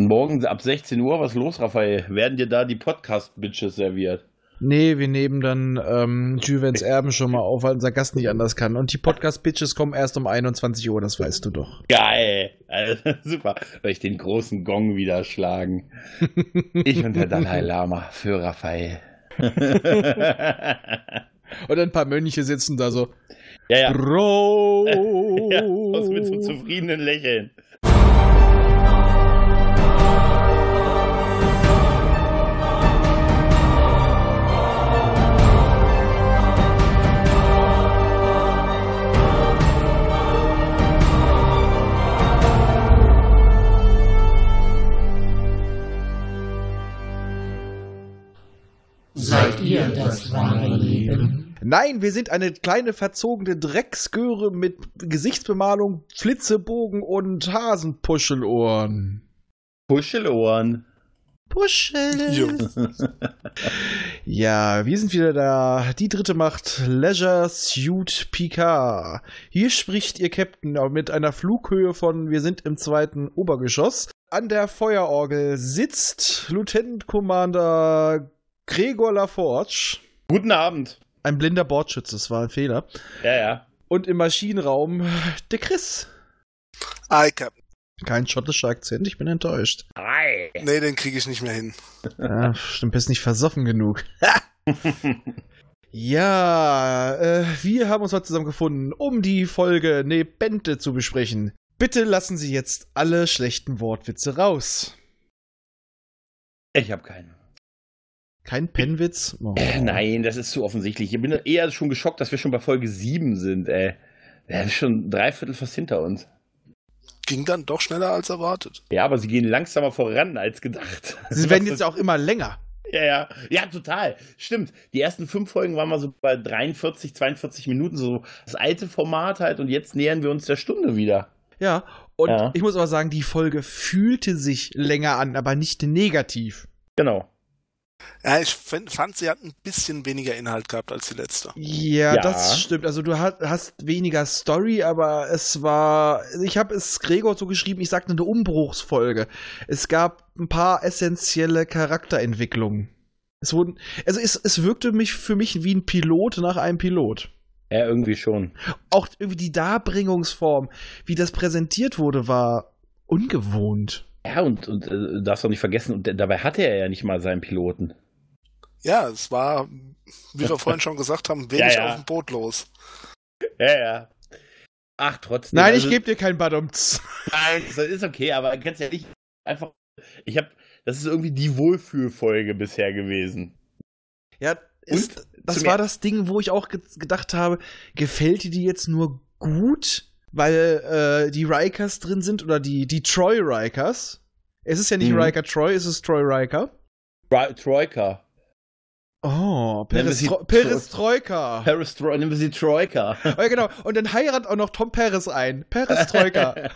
Und morgen ab 16 Uhr, was los, Raphael? Werden dir da die Podcast-Bitches serviert? Nee, wir nehmen dann ähm, Juvens Erben schon mal auf, weil unser Gast nicht anders kann. Und die Podcast-Bitches kommen erst um 21 Uhr, das weißt du doch. Geil! Also, super. Soll ich den großen Gong wieder schlagen? ich und der Dalai Lama für Raphael. und ein paar Mönche sitzen da so. Ja, ja. Bro! ja, mit so zufriedenen Lächeln. Ihr das wahre Leben? Nein, wir sind eine kleine verzogene Drecksgöre mit Gesichtsbemalung, Flitzebogen und Hasenpuschelohren. Puschelohren. Puschel. ja, wir sind wieder da. Die dritte Macht, Leisure Suit Picard. Hier spricht ihr Captain mit einer Flughöhe von, wir sind im zweiten Obergeschoss. An der Feuerorgel sitzt Lieutenant Commander Gregor LaForge. Guten Abend. Ein blinder Bordschütze, das war ein Fehler. Ja, ja. Und im Maschinenraum der Chris. Hi, Captain. Kein schottischer Akzent, ich bin enttäuscht. Hi. Nee, den kriege ich nicht mehr hin. Ja, stimmt, bist nicht versoffen genug. ja, äh, wir haben uns heute zusammengefunden, um die Folge Nebente zu besprechen. Bitte lassen Sie jetzt alle schlechten Wortwitze raus. Ich habe keinen. Kein Pennwitz? Oh. Äh, nein, das ist zu offensichtlich. Ich bin eher schon geschockt, dass wir schon bei Folge 7 sind, ey. Das ist schon dreiviertel fast hinter uns. Ging dann doch schneller als erwartet. Ja, aber sie gehen langsamer voran als gedacht. Sie werden jetzt auch immer länger. Ja, ja. Ja, total. Stimmt. Die ersten fünf Folgen waren mal so bei 43, 42 Minuten, so das alte Format halt, und jetzt nähern wir uns der Stunde wieder. Ja, und Ja. ich muss aber sagen, die Folge fühlte sich länger an, aber nicht negativ. Genau. Ja, ich find, fand, sie hat ein bisschen weniger Inhalt gehabt als die letzte. Ja, Ja. das stimmt. Also du hast, hast weniger Story, aber es war, ich habe es Gregor so geschrieben, ich sagte eine Umbruchsfolge. Es gab ein paar essentielle Charakterentwicklungen. Es wurden, also es, es wirkte mich für mich wie ein Pilot nach einem Pilot. Ja, irgendwie schon. Auch irgendwie die Darbringungsform, wie das präsentiert wurde, war ungewohnt. Ja, und, und äh, darfst doch nicht vergessen, und dabei hatte er ja nicht mal seinen Piloten. Ja, es war, wie wir vorhin schon gesagt haben, wenig Ja, ja. auf dem Boot los. Ja, ja. Ach, trotzdem. Nein, also- ich gebe dir kein Badumts. Nein, das ist okay, aber du kannst ja nicht einfach. Ich habe, das ist irgendwie die Wohlfühlfolge bisher gewesen. Ja, ist, Und das war das Ding, wo ich auch ge gedacht habe, gefällt dir die jetzt nur gut, weil äh, die Rikers drin sind oder die, die Troy Rikers? Es ist ja nicht Mhm. Riker Troy, es ist Troy Riker. Troika. Oh, Nennen wir sie Perestro Perestroika. Peristro nehmen wir sie Troika. oh, ja, genau. Und dann heiratet auch noch Tom Peres ein. Perestroika.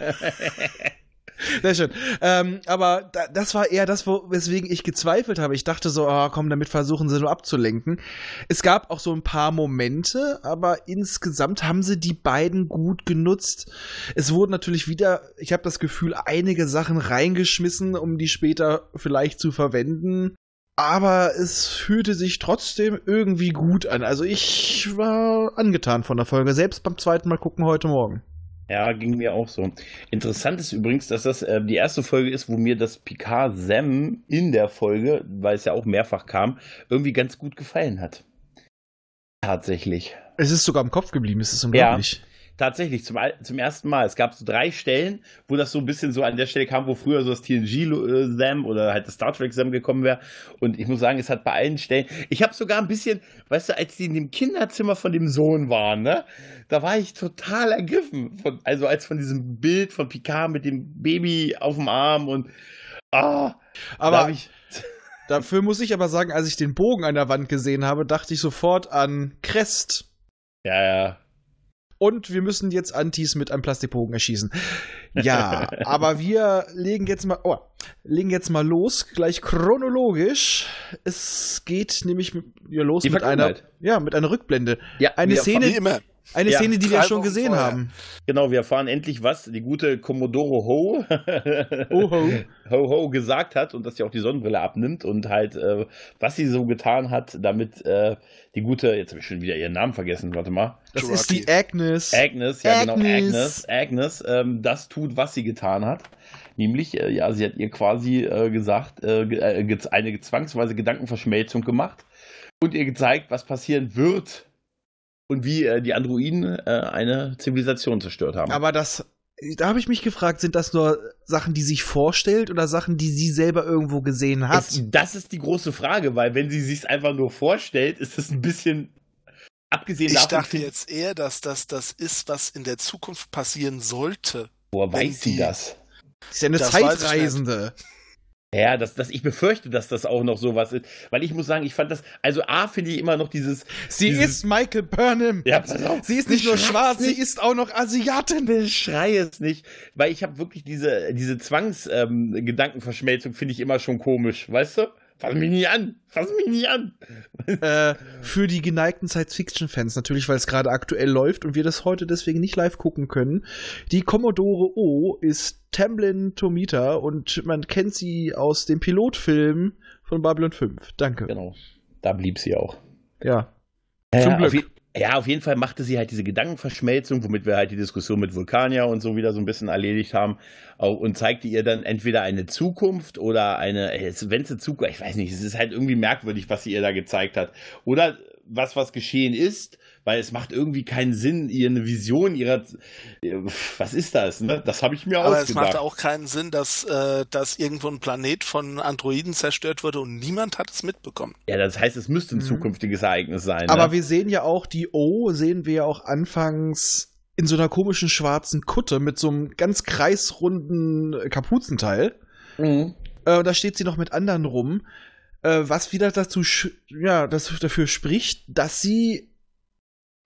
Sehr schön. Ähm, aber da, das war eher das, wo, weswegen ich gezweifelt habe. Ich dachte so, ah, komm, damit versuchen sie nur abzulenken. Es gab auch so ein paar Momente, aber insgesamt haben sie die beiden gut genutzt. Es wurden natürlich wieder, ich habe das Gefühl, einige Sachen reingeschmissen, um die später vielleicht zu verwenden. Aber es fühlte sich trotzdem irgendwie gut an. Also ich war angetan von der Folge, selbst beim zweiten Mal gucken heute Morgen. Ja, ging mir auch so. Interessant ist übrigens, dass das äh, die erste Folge ist, wo mir das Picard Sam in der Folge, weil es ja auch mehrfach kam, irgendwie ganz gut gefallen hat. Tatsächlich. Es ist sogar im Kopf geblieben, es ist unglaublich. Tatsächlich, zum, zum ersten Mal. Es gab so drei Stellen, wo das so ein bisschen so an der Stelle kam, wo früher so das TNG-Sam oder halt das Star Trek-Sam gekommen wäre. Und ich muss sagen, es hat bei allen Stellen. Ich habe sogar ein bisschen, weißt du, als die in dem Kinderzimmer von dem Sohn waren, ne? Da war ich total ergriffen. Von, also als von diesem Bild von Picard mit dem Baby auf dem Arm und. Ah, Aber ich. dafür muss ich aber sagen, als ich den Bogen an der Wand gesehen habe, dachte ich sofort an Crest. Ja, ja. Und wir müssen jetzt Antis mit einem Plastikbogen erschießen. Ja, aber wir legen jetzt mal, oh, legen jetzt mal los, gleich chronologisch. Es geht nämlich mit, ja, los Die mit einer, ja, mit einer Rückblende. Ja, Eine Szene- Wie immer. Eine Ja, Szene, die wir schon gesehen vorher. haben. Genau, wir erfahren endlich, was die gute Commodore Ho, Oho. Ho Ho gesagt hat und dass sie auch die Sonnenbrille abnimmt und halt, äh, was sie so getan hat, damit äh, die gute, jetzt habe ich schon wieder ihren Namen vergessen, warte mal. Das Jurati. ist die Agnes. Agnes, ja genau, Agnes. Agnes, Agnes, ähm, das tut, was sie getan hat. Nämlich, äh, ja, sie hat ihr quasi äh, gesagt, äh, äh, eine zwangsweise Gedankenverschmelzung gemacht und ihr gezeigt, was passieren wird und wie äh, die Androiden äh, eine Zivilisation zerstört haben. Aber das, da habe ich mich gefragt, sind das nur Sachen, die sich vorstellt oder Sachen, die sie selber irgendwo gesehen hat? Es, das ist die große Frage, weil wenn sie sich einfach nur vorstellt, ist es ein bisschen abgesehen Ich davon. dachte jetzt eher, dass das das ist, was in der Zukunft passieren sollte. Woher weiß sie das? Sie ist ja eine Das weiß ich nicht. Zeitreisende. Ja, das, das, ich befürchte, dass das auch noch sowas ist. Weil ich muss sagen, ich fand das, also A, finde ich immer noch dieses. Sie dieses, ist Michael Burnham. Ja, pass auf. Sie ist nicht nur schwarz, nicht. sie ist auch noch Asiatin. Schrei es nicht, weil ich habe wirklich diese, diese Zwangsgedankenverschmelzung finde ich immer schon komisch, weißt du? Fass mich nicht an, fass mich nicht an. äh, für die geneigten Science-Fiction-Fans natürlich, weil es gerade aktuell läuft und wir das heute deswegen nicht live gucken können. Die Commodore O ist Tamlin Tomita und man kennt sie aus dem Pilotfilm von Babylon 5. Danke. Genau, da blieb sie auch. Ja. Ja, Zum Glück. Ja, auf jeden Fall machte sie halt diese Gedankenverschmelzung, womit wir halt die Diskussion mit Vulkanier und so wieder so ein bisschen erledigt haben. Und zeigte ihr dann entweder eine Zukunft oder eine, wenn es eine Zukunft, ich weiß nicht, es ist halt irgendwie merkwürdig, was sie ihr da gezeigt hat. Oder was, was geschehen ist, weil es macht irgendwie keinen Sinn, ihr eine Vision ihrer, was ist das, ne? Das habe ich mir Aber es ausgedacht. macht auch keinen Sinn, dass, äh, dass irgendwo ein Planet von Androiden zerstört wurde und niemand hat es mitbekommen. ja, das heißt, es müsste ein Mhm. zukünftiges Ereignis sein. Aber ne? wir sehen ja auch die O, sehen wir ja auch anfangs in so einer komischen schwarzen Kutte mit so einem ganz kreisrunden Kapuzenteil. Mhm. Äh, und da steht sie noch mit anderen rum, äh, was wieder dazu, ja, das dafür spricht, dass sie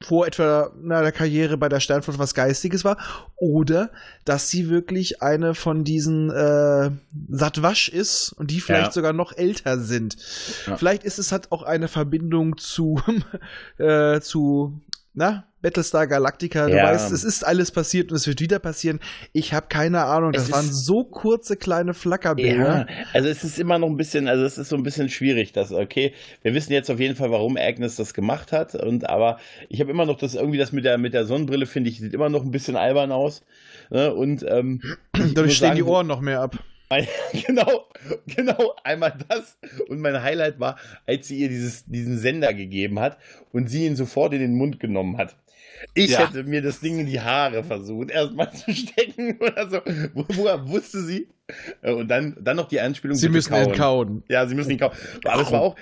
vor etwa na, der Karriere bei der Sternflotte was Geistiges war oder dass sie wirklich eine von diesen äh, Satwasch ist und die vielleicht Ja. sogar noch älter sind. Ja. Vielleicht ist es hat auch eine Verbindung zu äh, zu na Battlestar Galactica. Du Ja. weißt, es ist alles passiert und es wird wieder passieren. Ich habe keine Ahnung. Das Es waren so kurze kleine Flackerbilder. Ja, also es ist immer noch ein bisschen, also es ist so ein bisschen schwierig, dass, okay, wir wissen jetzt auf jeden Fall, warum Agnes das gemacht hat, und aber ich habe immer noch das, irgendwie das mit der, mit der Sonnenbrille, finde ich, sieht immer noch ein bisschen albern aus. Ne? Und ähm, Dadurch stehen die sagen, Ohren noch mehr ab. genau, genau, einmal das. Und mein Highlight war, als sie ihr dieses, diesen Sender gegeben hat und sie ihn sofort in den Mund genommen hat. Ich Ja. hätte mir das Ding in die Haare versucht, erstmal zu stecken oder so. Wo, woher wusste sie? Äh, Und dann, dann noch die Anspielung. Sie müssen ihn kauen. Ja, sie müssen ihn kauen. Aber es war auch,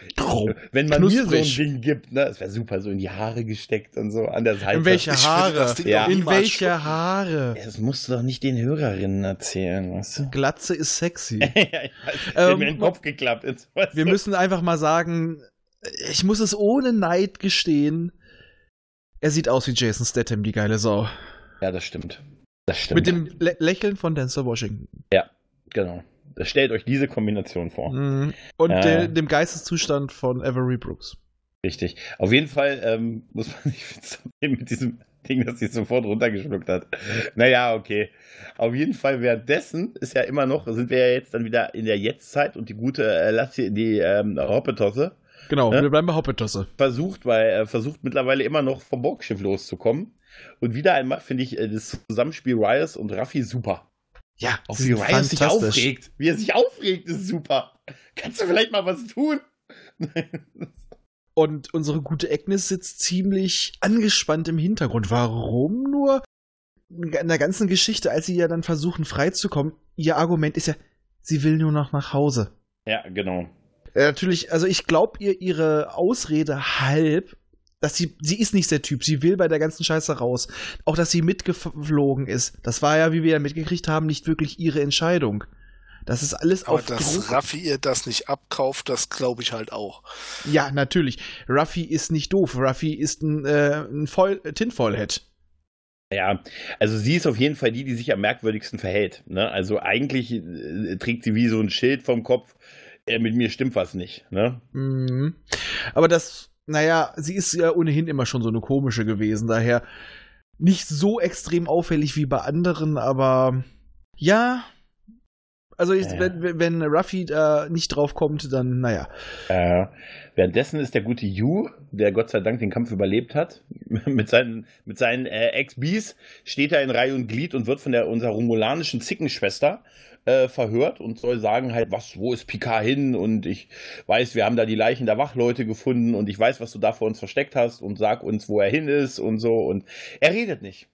wenn man Knusprig. mir so ein Ding gibt, ne, es wäre super, so in die Haare gesteckt und so an der Seite. In welche Haare? Ja. doch In welche Haare? Das musst du doch nicht den Hörerinnen erzählen, weißt du? Glatze ist sexy. ja, ich weiß, Ähm, hab mir in den Kopf geklappt. Jetzt, weißt Wir du? müssen einfach mal sagen, ich muss es ohne Neid gestehen. Er sieht aus wie Jason Statham, die geile Sau. Ja, das stimmt. Das stimmt. Mit dem Lä Lächeln von Denzel Washington. Genau. Stellt euch diese Kombination vor. Mhm. Und Ja. der, dem Geisteszustand von Avery Brooks. Richtig. Auf jeden Fall ähm, muss man sich mit diesem Ding, das sie sofort runtergeschluckt hat. Naja, okay. Auf jeden Fall währenddessen ist ja immer noch, sind wir ja jetzt dann wieder in der Jetztzeit und die gute äh, Lassie, die ähm, Hoppetosse Genau, Ja? wir bleiben bei Hoppetosse. versucht, weil er versucht mittlerweile immer noch vom Borgschiff loszukommen. Und wieder einmal finde ich äh, das Zusammenspiel Ryers und Raffi super. Ja, Auch wie Ryers sich aufregt. Wie er sich aufregt, ist super. Kannst du vielleicht mal was tun? Und unsere gute Agnes sitzt ziemlich angespannt im Hintergrund. Warum nur? In der ganzen Geschichte, als sie ja dann versuchen freizukommen, ihr Argument ist ja, sie will nur noch nach Hause. ja, genau. Äh, natürlich, also ich glaube ihr ihre Ausrede halb, dass sie, sie ist nicht der Typ, sie will bei der ganzen Scheiße raus. Auch, dass sie mitgeflogen ist. Das war ja, wie wir ja mitgekriegt haben, nicht wirklich ihre Entscheidung. Das ist alles Aber auf dass Druck. Raffi ihr das nicht abkauft, das glaube ich halt auch. Ja, natürlich. Ruffy ist nicht doof. Ruffy ist ein, äh, ein Foil, Tinfoil-Head. Ja, also sie ist auf jeden Fall die, die sich am merkwürdigsten verhält. Ne? Also eigentlich äh, trägt sie wie so ein Schild vom Kopf, äh, mit mir stimmt was nicht. Ne? Mhm. Aber das naja, sie ist ja ohnehin immer schon so eine komische gewesen, daher nicht so extrem auffällig wie bei anderen, aber ja. Also ich, Ja. wenn, wenn Ruffy äh, nicht drauf kommt, dann naja. Äh, währenddessen ist der gute Yu, der Gott sei Dank den Kampf überlebt hat, mit seinen, mit seinen äh, Ex-Bees, steht er in Reihe und Glied und wird von der unserer romulanischen Zickenschwester äh, verhört und soll sagen halt, was, wo ist Picard hin? Und ich weiß, wir haben da die Leichen der Wachleute gefunden und ich weiß, was du da vor uns versteckt hast und sag uns, wo er hin ist und so. Und er redet nicht.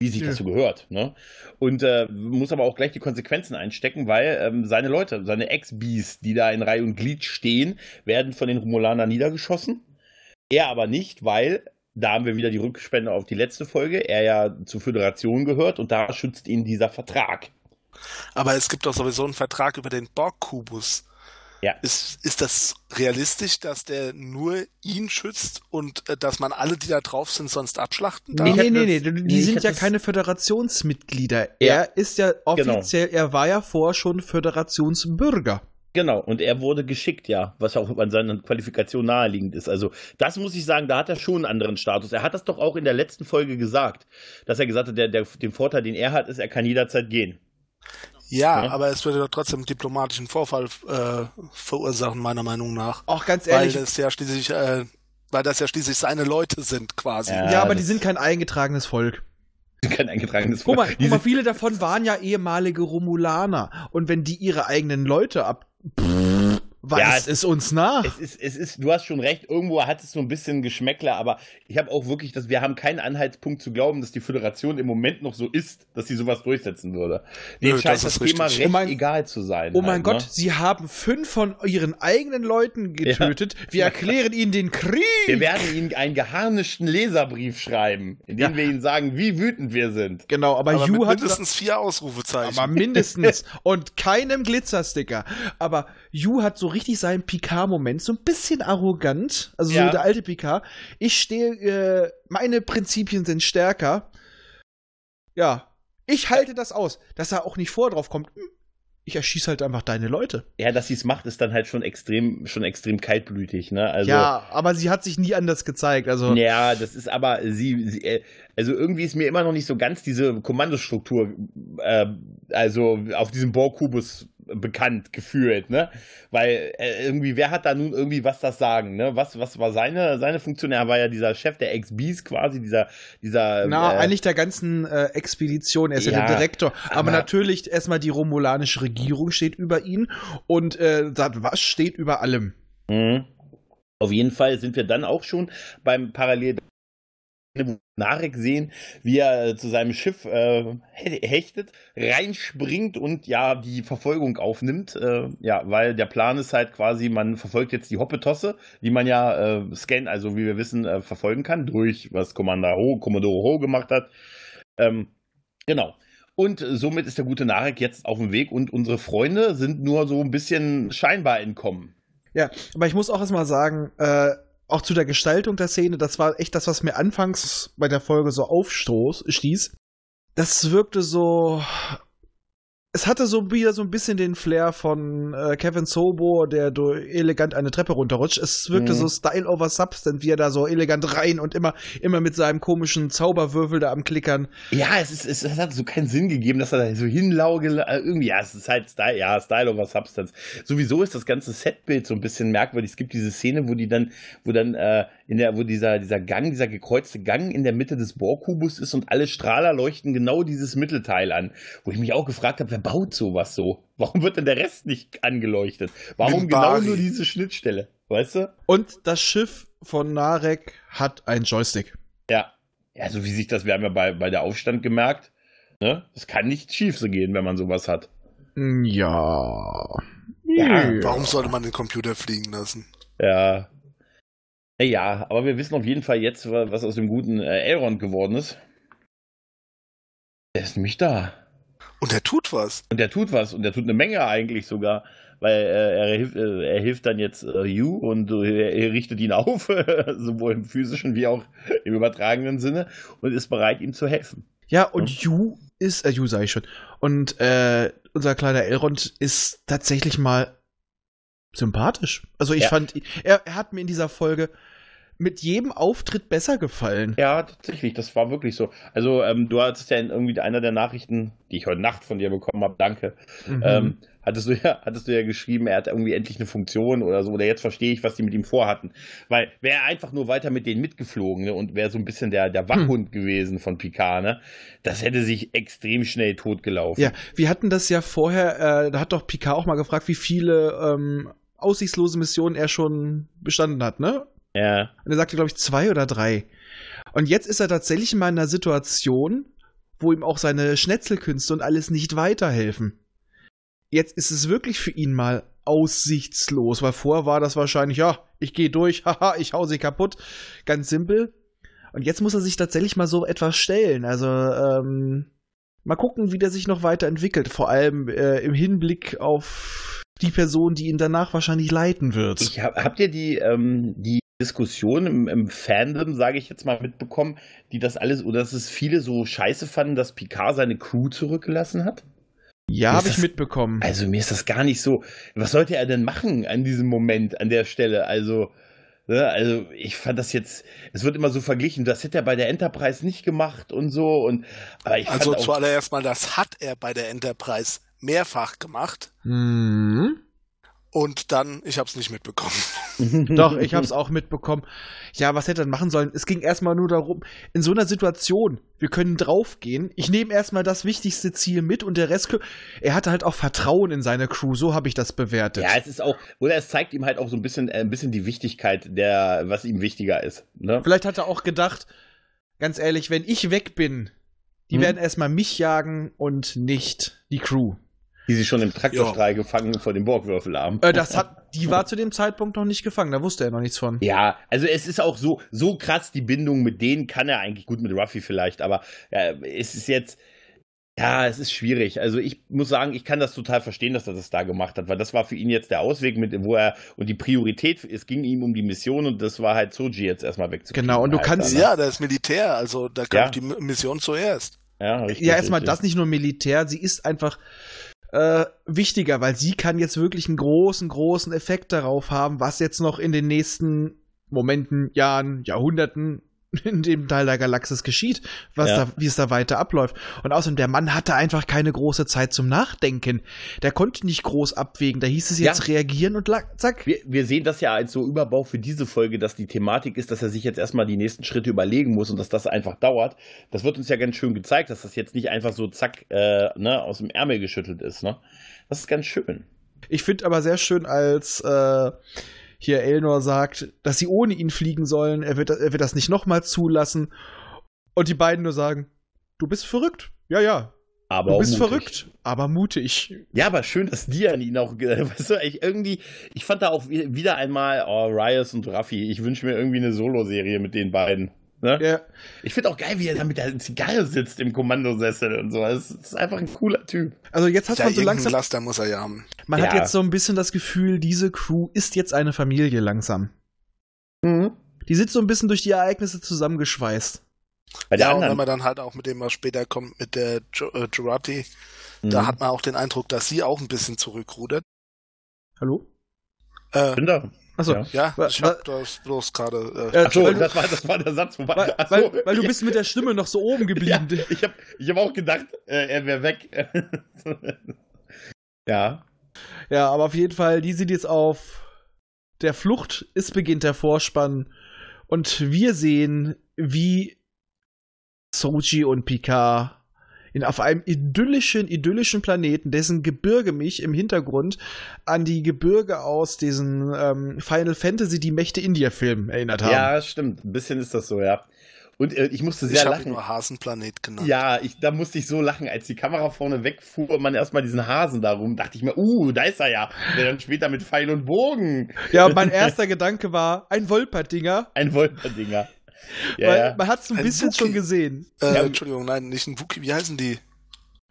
Wie sich Ja. so gehört, ne? Und äh, muss aber auch gleich die Konsequenzen einstecken, weil ähm, seine Leute, seine Ex-Bees, die da in Reihe und Glied stehen, werden von den Romulanern niedergeschossen. Er aber nicht, weil da haben wir wieder die Rückspende auf die letzte Folge, er ja zur Föderation gehört und da schützt ihn dieser Vertrag. Aber es gibt doch sowieso einen Vertrag über den Borg-Kubus. Ja. Ist, ist das realistisch, dass der nur ihn schützt und äh, dass man alle, die da drauf sind, sonst abschlachten darf? Nee, nee, nee, das- die nee, sind ja keine Föderationsmitglieder. Ja. Genau. Er ist ja offiziell, er war ja vorher schon Föderationsbürger. Genau, und er wurde geschickt, ja, was auch an seiner Qualifikation naheliegend ist. Also, das muss ich sagen, da hat er schon einen anderen Status. Er hat das doch auch in der letzten Folge gesagt, dass er gesagt hat, der, der, den Vorteil, den er hat, ist, er kann jederzeit gehen. Ja, Ja. aber es würde doch trotzdem einen diplomatischen Vorfall äh, verursachen, meiner Meinung nach. Auch ganz Weil ehrlich, das ja schließlich, äh, weil das ja schließlich seine Leute sind, quasi. Ja. ja, aber die sind kein eingetragenes Volk. Kein eingetragenes Guck mal, Volk. guck mal, viele davon waren ja ehemalige Romulaner. Und wenn die ihre eigenen Leute ab. Pff, Ja, weist es- es uns nach. Es ist, es ist, du hast schon recht, irgendwo hat es so ein bisschen Geschmäckler, aber ich habe auch wirklich, dass wir haben keinen Anhaltspunkt zu glauben, dass die Föderation im Moment noch so ist, dass sie sowas durchsetzen würde. Denen scheint das das, ist Thema recht Oh mein- egal zu sein. Oh mein halt, Gott, Ne? sie haben fünf von ihren eigenen Leuten getötet. Wir erklären ihnen den Krieg. Wir werden ihnen einen geharnischten Leserbrief schreiben, in dem Ja. wir ihnen sagen, wie wütend wir sind. genau, aber, aber Yu mit hat mindestens vier Ausrufezeichen. aber mindestens und keinem Glitzersticker. Aber Yu hat so richtig seinen Picard-Moment, so ein bisschen arrogant, also Ja. so der alte Picard. Ich stehe, äh, meine Prinzipien sind stärker. Ja, ich halte das aus, dass er auch nicht vor drauf kommt. Hm, Ich erschieße halt einfach deine Leute. Ja, dass sie es macht, ist dann halt schon extrem, schon extrem kaltblütig, ne? Also, ja, aber sie hat sich nie anders gezeigt. Also Ja, das ist aber sie, sie äh, also irgendwie ist mir immer noch nicht so ganz diese Kommandostruktur, äh, also auf diesem Borg-Kubus bekannt gefühlt, ne? Weil äh, irgendwie, wer hat da nun irgendwie was das sagen, ne? Was, was war seine, seine Funktion? Er war ja dieser Chef der Ex-Bees quasi, dieser, dieser. Na, äh, eigentlich der ganzen äh, Expedition. Er ist ja, Ja, der Direktor. Aber, aber- natürlich erstmal die romulanische Regierung steht über ihn und äh, sagt, was steht über allem? Mhm. Auf jeden Fall sind wir dann auch schon beim Parallel Narek sehen, wie er zu seinem Schiff äh, he- hechtet, reinspringt und ja die Verfolgung aufnimmt. Äh, ja, weil der Plan ist halt quasi, man verfolgt jetzt die Hoppetosse, die man ja äh, scan, also wie wir wissen, äh, verfolgen kann, durch was Commander Ho, Commodore Ho gemacht hat. Ähm, genau. Und somit ist der gute Narek jetzt auf dem Weg und unsere Freunde sind nur so ein bisschen scheinbar entkommen. Ja, aber ich muss auch erstmal sagen, äh, auch zu der Gestaltung der Szene, das war echt das, was mir anfangs bei der Folge so aufstoß, stieß. Das wirkte so. Es hatte so wieder so ein bisschen den Flair von äh, Kevin Sobo, der do elegant eine Treppe runterrutscht. Es wirkte Mhm. so Style over Substance, wie er da so elegant rein und immer, immer mit seinem komischen Zauberwürfel da am Klickern. Ja, es, ist, es, es hat so keinen Sinn gegeben, dass er da so hinlauge. äh, Irgendwie, ja, es ist halt Style, ja, Style over Substance. Sowieso ist das ganze Setbild so ein bisschen merkwürdig. Es gibt diese Szene, wo die dann, wo dann, äh, in der, wo dieser, dieser Gang, dieser gekreuzte Gang in der Mitte des Bohrkubus ist und alle Strahler leuchten genau dieses Mittelteil an. Wo ich mich auch gefragt habe, baut sowas so? Warum wird denn der Rest nicht angeleuchtet? Warum genau nur diese Schnittstelle? Weißt du? Und das Schiff von Narek hat einen Joystick. Ja. Ja, so wie sich das, wir haben ja bei, bei der Aufstand gemerkt, ne? Es kann nicht schief so gehen, wenn man sowas hat. Mm, Ja. Ja, Warum sollte man den Computer fliegen lassen? Ja. Ja, aber wir wissen auf jeden Fall jetzt, wa- was aus dem guten äh, Elrond geworden ist. Der ist nämlich da. Und der tut was. Und der tut was. Und der tut eine Menge eigentlich sogar. Weil äh, er, hilft, äh, er hilft dann jetzt äh, Yu und äh, er richtet ihn auf, sowohl im physischen wie auch im übertragenen Sinne, und ist bereit, ihm zu helfen. Ja, und Yu ist, äh, Yu sag ich schon. Und äh, unser kleiner Elrond ist tatsächlich mal sympathisch. Also ich Ja. fand, er, er hat mir in dieser Folge mit jedem Auftritt besser gefallen. Ja, tatsächlich, das war wirklich so. Also, ähm, du hattest ja in irgendwie einer der Nachrichten, die ich heute Nacht von dir bekommen habe, danke, Mhm. ähm, hattest du ja, hattest du ja geschrieben, er hat irgendwie endlich eine Funktion oder so, oder jetzt verstehe ich, was die mit ihm vorhatten. Weil wäre er einfach nur weiter mit denen mitgeflogen ne, und wäre so ein bisschen der, der Wachhund gewesen von Picard, ne, das hätte sich extrem schnell totgelaufen. Ja, wir hatten das ja vorher, äh, da hat doch Picard auch mal gefragt, wie viele ähm, aussichtslose Missionen er schon bestanden hat, ne? Ja. Und er sagte, glaube ich, zwei oder drei. Und jetzt ist er tatsächlich mal in einer Situation, wo ihm auch seine Schnetzelkünste und alles nicht weiterhelfen. Jetzt ist es wirklich für ihn mal aussichtslos, weil vorher war das wahrscheinlich, ja, ich gehe durch, haha, ich hau sie kaputt. Ganz simpel. Und jetzt muss er sich tatsächlich mal so etwas stellen. Also, ähm, mal gucken, wie der sich noch weiterentwickelt. Vor allem äh, im Hinblick auf die Person, die ihn danach wahrscheinlich leiten wird. Ich hab, habt ihr die, ähm, die Diskussion im, im Fandom, sage ich jetzt mal, mitbekommen, die das alles, oder dass es viele so scheiße fanden, dass Picard seine Crew zurückgelassen hat? ja, habe ich das- mitbekommen. Also mir ist das gar nicht so. Was sollte er denn machen an diesem Moment, an der Stelle? Also, ne, also ich fand das jetzt, es wird immer so verglichen, das hätte er bei der Enterprise nicht gemacht und so. Und aber ich Also zuallererst mal, das hat er bei der Enterprise mehrfach gemacht. Mhm. Und dann, ich habe es nicht mitbekommen. Doch, ich habe es auch mitbekommen. Ja, was hätte er machen sollen? Es ging erstmal nur darum, in so einer Situation, wir können draufgehen. Ich nehme erstmal das wichtigste Ziel mit und der Rest. Er hatte halt auch Vertrauen in seine Crew, so habe ich das bewertet. Ja, es ist auch, oder es zeigt ihm halt auch so ein bisschen, äh, ein bisschen die Wichtigkeit der, was ihm wichtiger ist. Ne? Vielleicht hat er auch gedacht, ganz ehrlich, wenn ich weg bin, die Hm. werden erstmal mich jagen und nicht die Crew. Die sie schon im Traktorstrahl gefangen vor dem Borgwürfel haben. Äh, das hat, die war zu dem Zeitpunkt noch nicht gefangen, da wusste er noch nichts von. Ja, also es ist auch so, so krass, die Bindung mit denen kann er eigentlich gut mit Ruffy vielleicht, aber ja, es ist jetzt, ja, es ist schwierig. Also ich muss sagen, ich kann das total verstehen, dass er das da gemacht hat, weil das war für ihn jetzt der Ausweg, mit wo er, und die Priorität, es ging ihm um die Mission und das war halt Soji jetzt erstmal wegzukriegen. Genau, und du Alter, kannst- ne? Ja, der ist Militär, also da Ja. kommt die M- Mission zuerst. Ja, richtig, Ja, erstmal das nicht nur Militär, sie ist einfach äh, wichtiger, weil sie kann jetzt wirklich einen großen, großen Effekt darauf haben, was jetzt noch in den nächsten Momenten, Jahren, Jahrhunderten in dem Teil der Galaxis geschieht, was Ja. da, wie es da weiter abläuft. Und außerdem, der Mann hatte einfach keine große Zeit zum Nachdenken. Der konnte nicht groß abwägen. Da hieß es Ja. jetzt reagieren und zack. Wir, wir sehen das ja als so Überbau für diese Folge, dass die Thematik ist, dass er sich jetzt erstmal die nächsten Schritte überlegen muss und dass das einfach dauert. Das wird uns ja ganz schön gezeigt, dass das jetzt nicht einfach so zack äh, ne, aus dem Ärmel geschüttelt ist. Ne? Das ist ganz schön. Ich finde aber sehr schön, als äh, hier Elnor sagt, dass sie ohne ihn fliegen sollen. Er wird, er wird das nicht nochmal zulassen. Und die beiden nur sagen, du bist verrückt. Ja, ja. Aber Du bist mutig. verrückt, aber mutig. Ja, aber schön, dass die an ihn auch, ge- weißt du, ich irgendwie, ich fand da auch wi- wieder einmal, oh, Rios und Raffi, ich wünsche mir irgendwie eine Solo-Serie mit den beiden. Ne? Ja, Ich finde auch geil, wie er da mit der Zigarre sitzt im Kommandosessel und so. Das ist einfach ein cooler Typ. also jetzt hat Ja, man so langsam, Laster muss er ja haben. man hat Ja. jetzt so ein bisschen das Gefühl, diese Crew ist jetzt eine Familie langsam. Die sitzt so ein bisschen durch die Ereignisse zusammengeschweißt. Bei der Ja, und wenn anderen. man dann halt auch mit dem, was später kommt, mit der Jo- äh, Jurati, da Mhm. hat man auch den Eindruck, dass sie auch ein bisschen zurückrudert. Hallo? Äh, Rinder. Achso. Ja. ja, ich hab das bloß gerade. Äh, Achso, du, das war, das war der Satz. Wobei, weil, ach weil, weil du ja. bist mit der Stimme noch so oben Ja, geblieben. ich habe ich hab auch gedacht, äh, er wäre weg. ja. Ja, aber auf jeden Fall, die sind jetzt auf der Flucht. Es beginnt der Vorspann. Und wir sehen, wie Soji und Picard in, auf einem idyllischen, idyllischen Planeten, dessen Gebirge mich im Hintergrund an die Gebirge aus diesen ähm, Final Fantasy Die Mächte India-Film erinnert haben. Ja, stimmt. Ein bisschen ist das so, ja. Und äh, ich musste ich sehr ihn lachen. nur Hasenplanet genannt. Ja, ich, da musste ich so lachen, als die Kamera vorne wegfuhr und man erstmal diesen Hasen da rum, dachte ich mir, uh, da ist er ja. Der dann später mit Pfeil und Bogen. Ja, mein erster Gedanke war, ein Wolperdinger. Ein Wolperdinger. Ja, ja. man hat es ein Ein bisschen Wookie. schon gesehen. Äh, Ja. Entschuldigung, nein, nicht ein Wookie. Wie heißen die?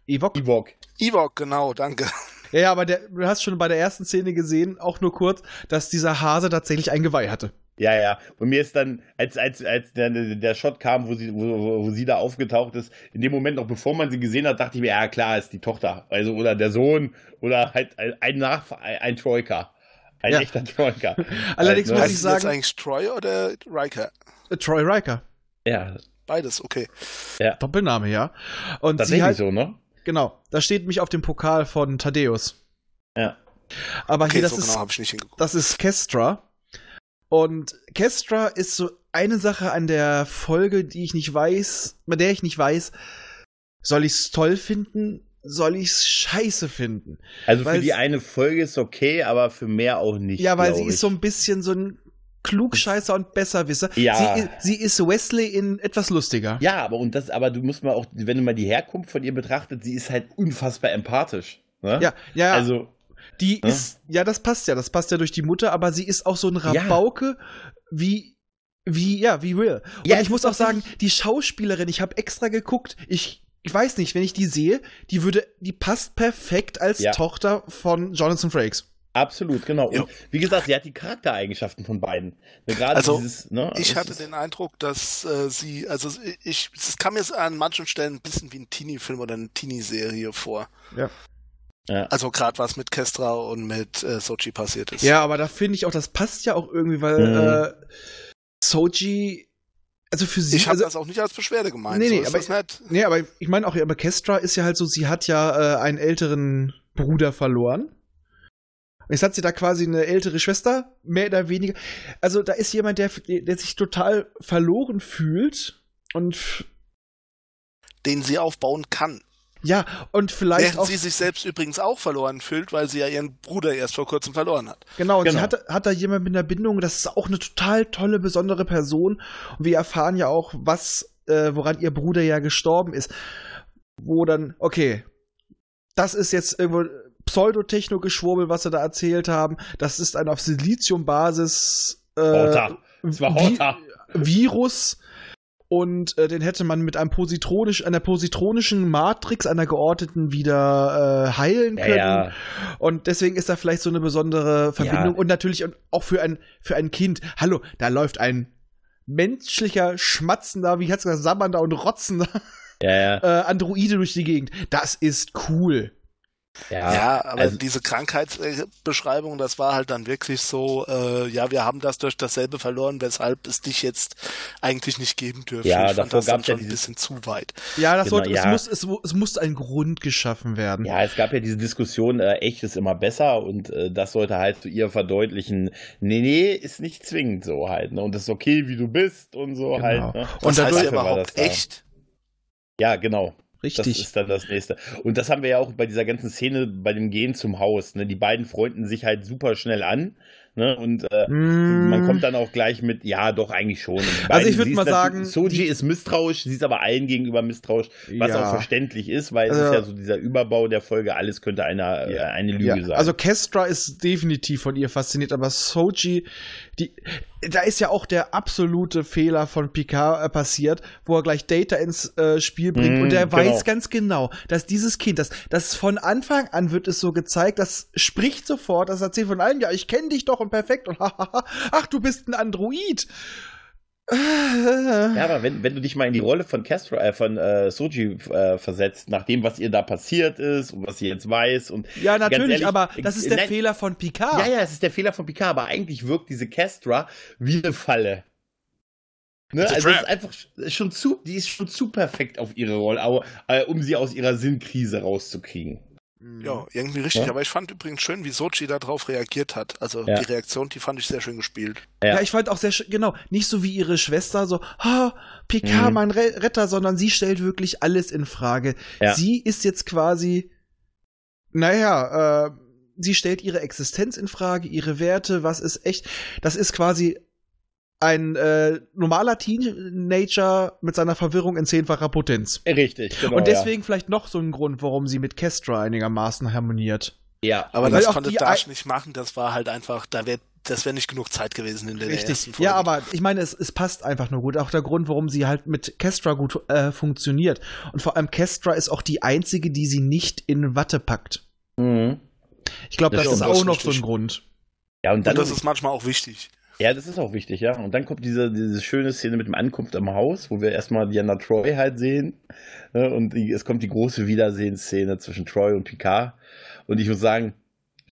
Ewok. Ewok. Ewok, genau, danke. Ja, ja, aber der, du hast schon bei der ersten Szene gesehen, auch nur kurz, dass dieser Hase tatsächlich ein Geweih hatte. Ja, ja. Und mir ist dann, als, als, als der, der Shot kam, wo sie, wo, wo sie da aufgetaucht ist, in dem Moment noch bevor man sie gesehen hat, dachte ich mir, ja klar, ist die Tochter. Also, oder der Sohn, oder halt ein, Nach, ein, ein Troika. Ein Ja. echter Troika. Allerdings Also, muss ich es jetzt sagen, eigentlich Troy oder Riker? Äh, Troy Riker. Ja, Beides, okay. Doppelname, ja. Und sie tatsächlich halt, so, ne? genau, da steht mich auf dem Pokal von Thaddeus. Ja. Aber Okay, hier, das so ist, genau habe ich nicht hingeguckt. das ist Kestra. Und Kestra ist so eine Sache an der Folge, die ich nicht weiß, bei der ich nicht weiß, soll ich es toll finden, soll ich es scheiße finden. Also Weil für die eine Folge ist okay, aber für mehr auch nicht. Ja, weil sie ich. ist so ein bisschen so ein Klugscheißer und Besserwisser. Ja. Sie, sie ist Wesley in etwas lustiger. Ja, aber und das, aber du musst mal auch, wenn du mal die Herkunft von ihr betrachtet, sie ist halt unfassbar empathisch. Ne? Ja, ja, ja. Also, die Ja. ist, ja, das passt ja, das passt ja durch die Mutter, aber sie ist auch so ein Rabauke, wie, wie, ja, wie Will. Und Ja, ich muss auch sagen, die Schauspielerin, ich habe extra geguckt, ich, ich weiß nicht, wenn ich die sehe, die würde, die passt perfekt als Ja. Tochter von Jonathan Frakes. Absolut, genau. Und Ja. wie gesagt, sie hat die Charaktereigenschaften von beiden. Ne, Gerade Also, dieses, ne, Ich hatte den Eindruck, dass äh, sie, also ich, es kam mir an manchen Stellen ein bisschen wie ein Teenie-Film oder eine Teenie-Serie vor. Ja. Ja. Also gerade was mit Kestra und mit äh, Sochi passiert ist. Ja, aber da finde ich auch, das passt ja auch irgendwie, weil Mhm. äh, Soji, also für sie, Ich habe also, das auch nicht als Beschwerde gemeint. Nee, so nee, ist aber- das nicht. Nee, aber ich meine auch, aber Kestra ist ja halt so, sie hat ja äh, einen älteren Bruder verloren. Und Jetzt hat sie da quasi eine ältere Schwester, mehr oder weniger. Also da ist jemand, der, der sich total verloren fühlt. Und Den sie aufbauen kann. ja, und vielleicht Während auch. sie sich selbst übrigens auch verloren fühlt, weil sie ja ihren Bruder erst vor kurzem verloren hat. Genau, und sie Genau. hat, hat da jemand mit einer Bindung, das ist auch eine total tolle, besondere Person. Und wir erfahren ja auch, was, äh, woran ihr Bruder ja gestorben ist. Wo dann, okay, das ist jetzt irgendwo Pseudotechno-Geschwurbel, was sie da erzählt haben. Das ist ein auf Silizium-Basis äh, Horta. Es war Vi-. Virus. Und äh, den hätte man mit einem positronisch, einer positronischen Matrix, einer geordneten, wieder äh, heilen Ja, können. ja. Und deswegen ist da vielleicht so eine besondere Verbindung. Ja. Und natürlich auch für ein, für ein Kind. Hallo, da läuft ein menschlicher, schmatzender, wie hat's gesagt, sabbernder und rotzender Ja, ja. äh, Androide durch die Gegend. Das ist cool. Ja, Ja, aber also- diese Krankheitsbeschreibung, das war halt dann wirklich so, äh, ja, wir haben das durch dasselbe verloren, weshalb es dich jetzt eigentlich nicht geben dürfte. Ja, ich fand davor das dann gab's ja schon ein bisschen zu weit. Ja, das Genau, sollte, ja. Es, muss, es, es muss ein Grund geschaffen werden. Ja, es gab ja diese Diskussion, äh, echt ist immer besser und äh, das sollte halt zu ihr verdeutlichen, nee, nee, ist nicht zwingend so halt, ne? Und das ist okay, wie du bist und so Genau. halt, ne? Und das heißt dadurch- ja Dafür war überhaupt das da. echt? Ja, genau. Das Richtig. ist dann das nächste. Und das haben wir ja auch bei dieser ganzen Szene bei dem Gehen zum Haus. Ne? Die beiden freunden sich halt super schnell an. Ne? Und äh, Mm. man kommt dann auch gleich mit, ja, doch, eigentlich schon. Also ich würd sie ist mal sagen, Soji ist misstrauisch, sie ist aber allen gegenüber misstrauisch, was Ja. auch verständlich ist, weil es Also- ist ja so dieser Überbau der Folge, alles könnte einer, äh, eine Lüge Ja, sein. also Kestra ist definitiv von ihr fasziniert, aber Soji, die, da ist ja auch der absolute Fehler von Picard äh, passiert, wo er gleich Data ins äh, Spiel bringt Mm, und der genau. weiß ganz genau, dass dieses Kind, das, das von Anfang an wird es so gezeigt, das spricht sofort, das erzählt von allem, ja, ich kenne dich doch und perfekt und hahaha, ach, du bist ein Android. Ja, aber wenn, wenn du dich mal in die Rolle von Castro, äh, von äh, Soji äh, versetzt, nach dem, was ihr da passiert ist und was sie jetzt weiß und Ja, natürlich, ehrlich, aber das ist der nein, Fehler von Picard. Ja, ja, es ist der Fehler von Picard, aber eigentlich wirkt diese Castra wie eine Falle. Ne? Also es ist einfach sch- schon zu, die ist schon zu perfekt auf ihre Rolle, aber, äh, um sie aus ihrer Sinnkrise rauszukriegen. Mhm. Ja, irgendwie richtig. Ja. Aber ich fand übrigens schön, wie Sochi darauf reagiert hat. Also Ja. die Reaktion, die fand ich sehr schön gespielt. Ja. Ja. ich fand auch sehr schön, genau, nicht so wie ihre Schwester, so, ha, Picard, Mhm. mein Re Retter, sondern sie stellt wirklich alles in Frage. Ja. Sie ist jetzt quasi, naja, äh, sie stellt ihre Existenz in Frage, ihre Werte, was ist echt, das ist quasi ein äh, normaler Teenager mit seiner Verwirrung in zehnfacher Potenz. Richtig, genau. Und deswegen vielleicht noch so ein Grund, warum sie mit Kestra einigermaßen harmoniert. ja. Aber Weil das konnte Dash nicht machen. Das war halt einfach, da wäre das wäre nicht genug Zeit gewesen in der ersten Richtig. Folge. Ja, aber ich meine, es, es passt einfach nur gut. Auch der Grund, warum sie halt mit Kestra gut äh, funktioniert. Und vor allem Kestra ist auch die einzige, die sie nicht in Watte packt. Mhm. Ich glaube, Das das, ist auch noch so ein. Grund. Ja, und Und dann, das ist manchmal auch wichtig. Ja, das ist auch wichtig, ja. Und dann kommt diese, diese schöne Szene mit dem Ankunft am Haus, wo wir erstmal Diana Troy halt sehen. Ne? Und die, es kommt die große Wiedersehensszene zwischen Troy und Picard. Und ich muss sagen,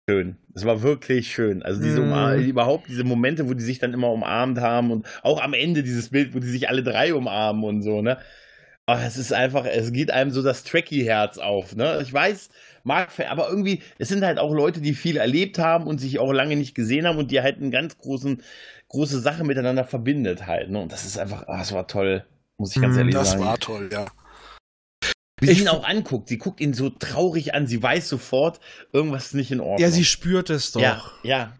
schön. Es war wirklich schön. Also diese Mm. Überhaupt diese Momente, wo die sich dann immer umarmt haben und auch am Ende dieses Bild, wo die sich alle drei umarmen und so, ne? Aber es ist einfach, es geht einem so das Tracky-Herz auf, ne? Ich weiß, mag, aber irgendwie, es sind halt auch Leute, die viel erlebt haben und sich auch lange nicht gesehen haben und die halt einen ganz großen, große Sache miteinander verbindet halt, ne? Und das ist einfach, ah, es war toll, muss ich ganz Mm, ehrlich Das sagen. war toll, ja. Wie sie ihn auch anguckt, sie guckt ihn so traurig an, sie weiß sofort, irgendwas ist nicht in Ordnung. Ja, sie spürt es doch. Ja, ja.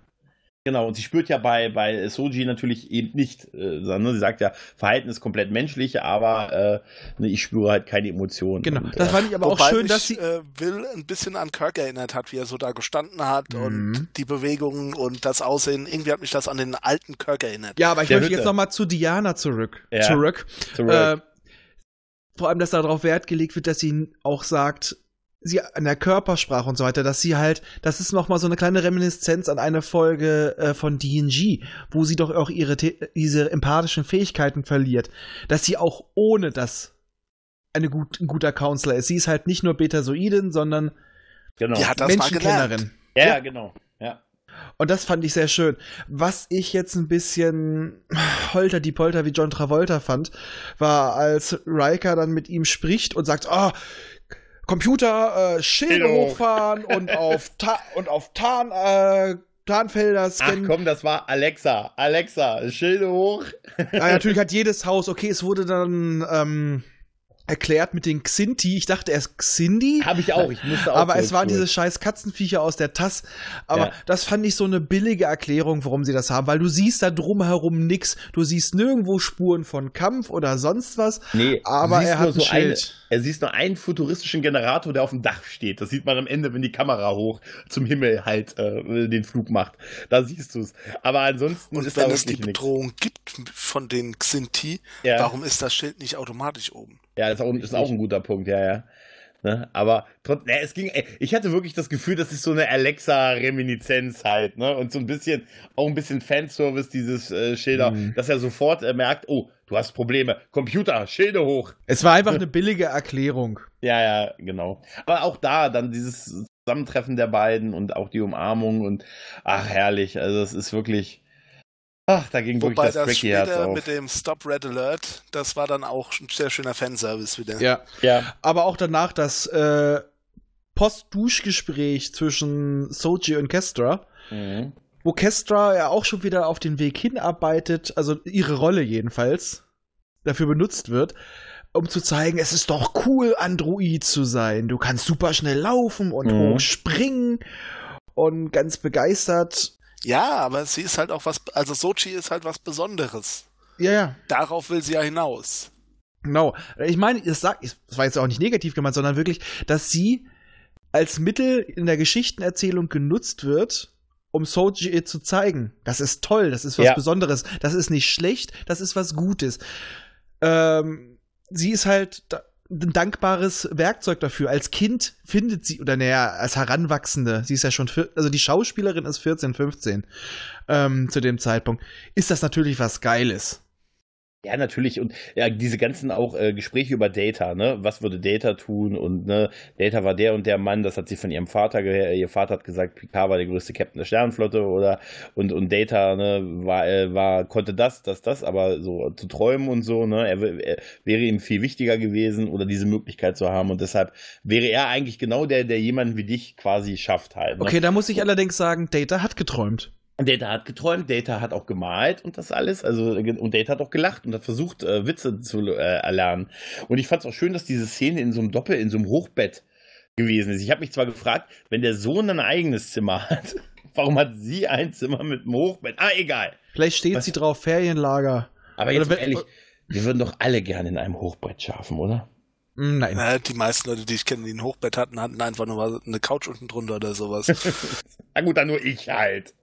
Genau, und sie spürt ja bei, bei Soji natürlich eben nicht, äh, sondern sie sagt ja, Verhalten ist komplett menschlich, aber äh, ne, ich spüre halt keine Emotionen. Genau. Und, Das äh, fand ich aber auch schön, mich, dass sie. äh, Will ein bisschen an Kirk erinnert hat, wie er so da gestanden hat Mhm. und die Bewegungen und das Aussehen. Irgendwie hat mich das an den alten Kirk erinnert. Ja, aber ich Der möchte Hütte. jetzt nochmal zu Diana zurück. Ja. Zurück. zurück. Äh, vor allem, dass darauf Wert gelegt wird, dass sie auch sagt, sie an der Körpersprache und so weiter, dass sie halt, das ist nochmal so eine kleine Reminiszenz an eine Folge äh, von DNG, wo sie doch auch ihre diese empathischen Fähigkeiten verliert, dass sie auch ohne das eine gut, ein guter Counselor ist. Sie ist halt nicht nur Betasoidin, sondern Die genau. Ja, hat das. Menschenkennerin. ja, genau. Ja. Und das fand ich sehr schön. Was ich jetzt ein bisschen holter die Polter wie John Travolta fand, war, als Riker dann mit ihm spricht und sagt, ah, Computer, äh, Schilde Schilde hoch." hochfahren und auf, Ta und auf Tarn, äh, Tarnfelder Ach scannen. komm, das war Alexa. Alexa, Schilde hoch. Ja, natürlich hat jedes Haus, okay, es wurde dann ähm, erklärt mit den Xinti. Ich dachte erst Xindi. Habe ich auch. Ich musste auch Aber es waren diese scheiß Katzenviecher aus der Tass. Aber Ja. das fand ich so eine billige Erklärung, warum sie das haben, weil du siehst da drumherum nix. Du siehst nirgendwo Spuren von Kampf oder sonst was. Nee, Aber er hat nur so ein eine, Schild. er siehst nur einen futuristischen Generator, der auf dem Dach steht. Das sieht man am Ende, wenn die Kamera hoch zum Himmel halt äh, den Flug macht. Da siehst du es. Aber ansonsten Und ist da wenn es die. Bedrohung gibt von den Xinti, Ja. warum ist das Schild nicht automatisch oben? Ja, das ist auch, ist auch ein guter Punkt, ja, ja. Ne? Aber trotz, ne, es ging, ey, ich hatte wirklich das Gefühl, das ist so eine Alexa-Reminiszenz halt, ne? Und so ein bisschen, auch ein bisschen Fanservice, dieses äh, Schilder, Mhm. dass er sofort äh, merkt, oh, du hast Probleme. Computer, Schilde hoch. Es war einfach eine billige Erklärung. Ja, ja, genau. Aber auch da dann dieses Zusammentreffen der beiden und auch die Umarmung und ach, herrlich. Also es ist wirklich. Ach, da ging Wobei wirklich das das später mit dem Stop Red Alert, das war dann auch ein sehr schöner Fanservice wieder. Ja. Ja, Aber auch danach das äh, Post-Duschgespräch zwischen Soji und Kestra, mhm. wo Kestra ja auch schon wieder auf den Weg hinarbeitet, also ihre Rolle jedenfalls, dafür benutzt wird, um zu zeigen, es ist doch cool, Android zu sein. Du kannst super schnell laufen und Mhm. hoch springen und ganz begeistert. Ja, aber sie ist halt auch was, also Sochi ist halt was Besonderes. Ja, ja. Darauf will sie ja hinaus. Genau. Ich meine, das sag- das war jetzt auch nicht negativ gemeint, sondern wirklich, dass sie als Mittel in der Geschichtenerzählung genutzt wird, um Soji zu zeigen. Das ist toll, das ist was Ja. Besonderes, das ist nicht schlecht, das ist was Gutes. Ähm, sie ist halt da, ein dankbares Werkzeug dafür. Als Kind findet sie, oder naja, als Heranwachsende, sie ist ja schon, vier, also die Schauspielerin ist 14, 15 ähm, zu dem Zeitpunkt, ist das natürlich was Geiles. Ja, natürlich. Und ja, diese ganzen auch äh, Gespräche über Data, ne? Was würde Data tun? Und ne, Data war der und der Mann, das hat sie von ihrem Vater gehört. Ihr Vater hat gesagt, Picard war der größte Captain der Sternenflotte oder und, und Data, ne, war, äh, war, konnte das, das, das, aber so zu träumen und so, ne, er, er wäre ihm viel wichtiger gewesen oder diese Möglichkeit zu haben. Und deshalb wäre er eigentlich genau der, der jemanden wie dich quasi schafft halt. Ne? Okay, da muss ich allerdings sagen, Data hat geträumt. Data hat geträumt, Data hat auch gemalt und das alles. Also, und Data hat auch gelacht und hat versucht, äh, Witze zu äh, erlernen. Und ich fand es auch schön, dass diese Szene in so einem Doppel, in so einem Hochbett gewesen ist. Ich habe mich zwar gefragt, wenn der Sohn ein eigenes Zimmer hat, warum hat sie ein Zimmer mit einem Hochbett? Ah, egal. Vielleicht steht Was? sie drauf, Ferienlager. Aber jetzt wenn- ehrlich, wir würden doch alle gerne in einem Hochbett schlafen, oder? Hm, Nein. Naja, die meisten Leute, die ich kenne, die ein Hochbett hatten, hatten einfach nur mal eine Couch unten drunter oder sowas. Na gut, dann nur ich halt.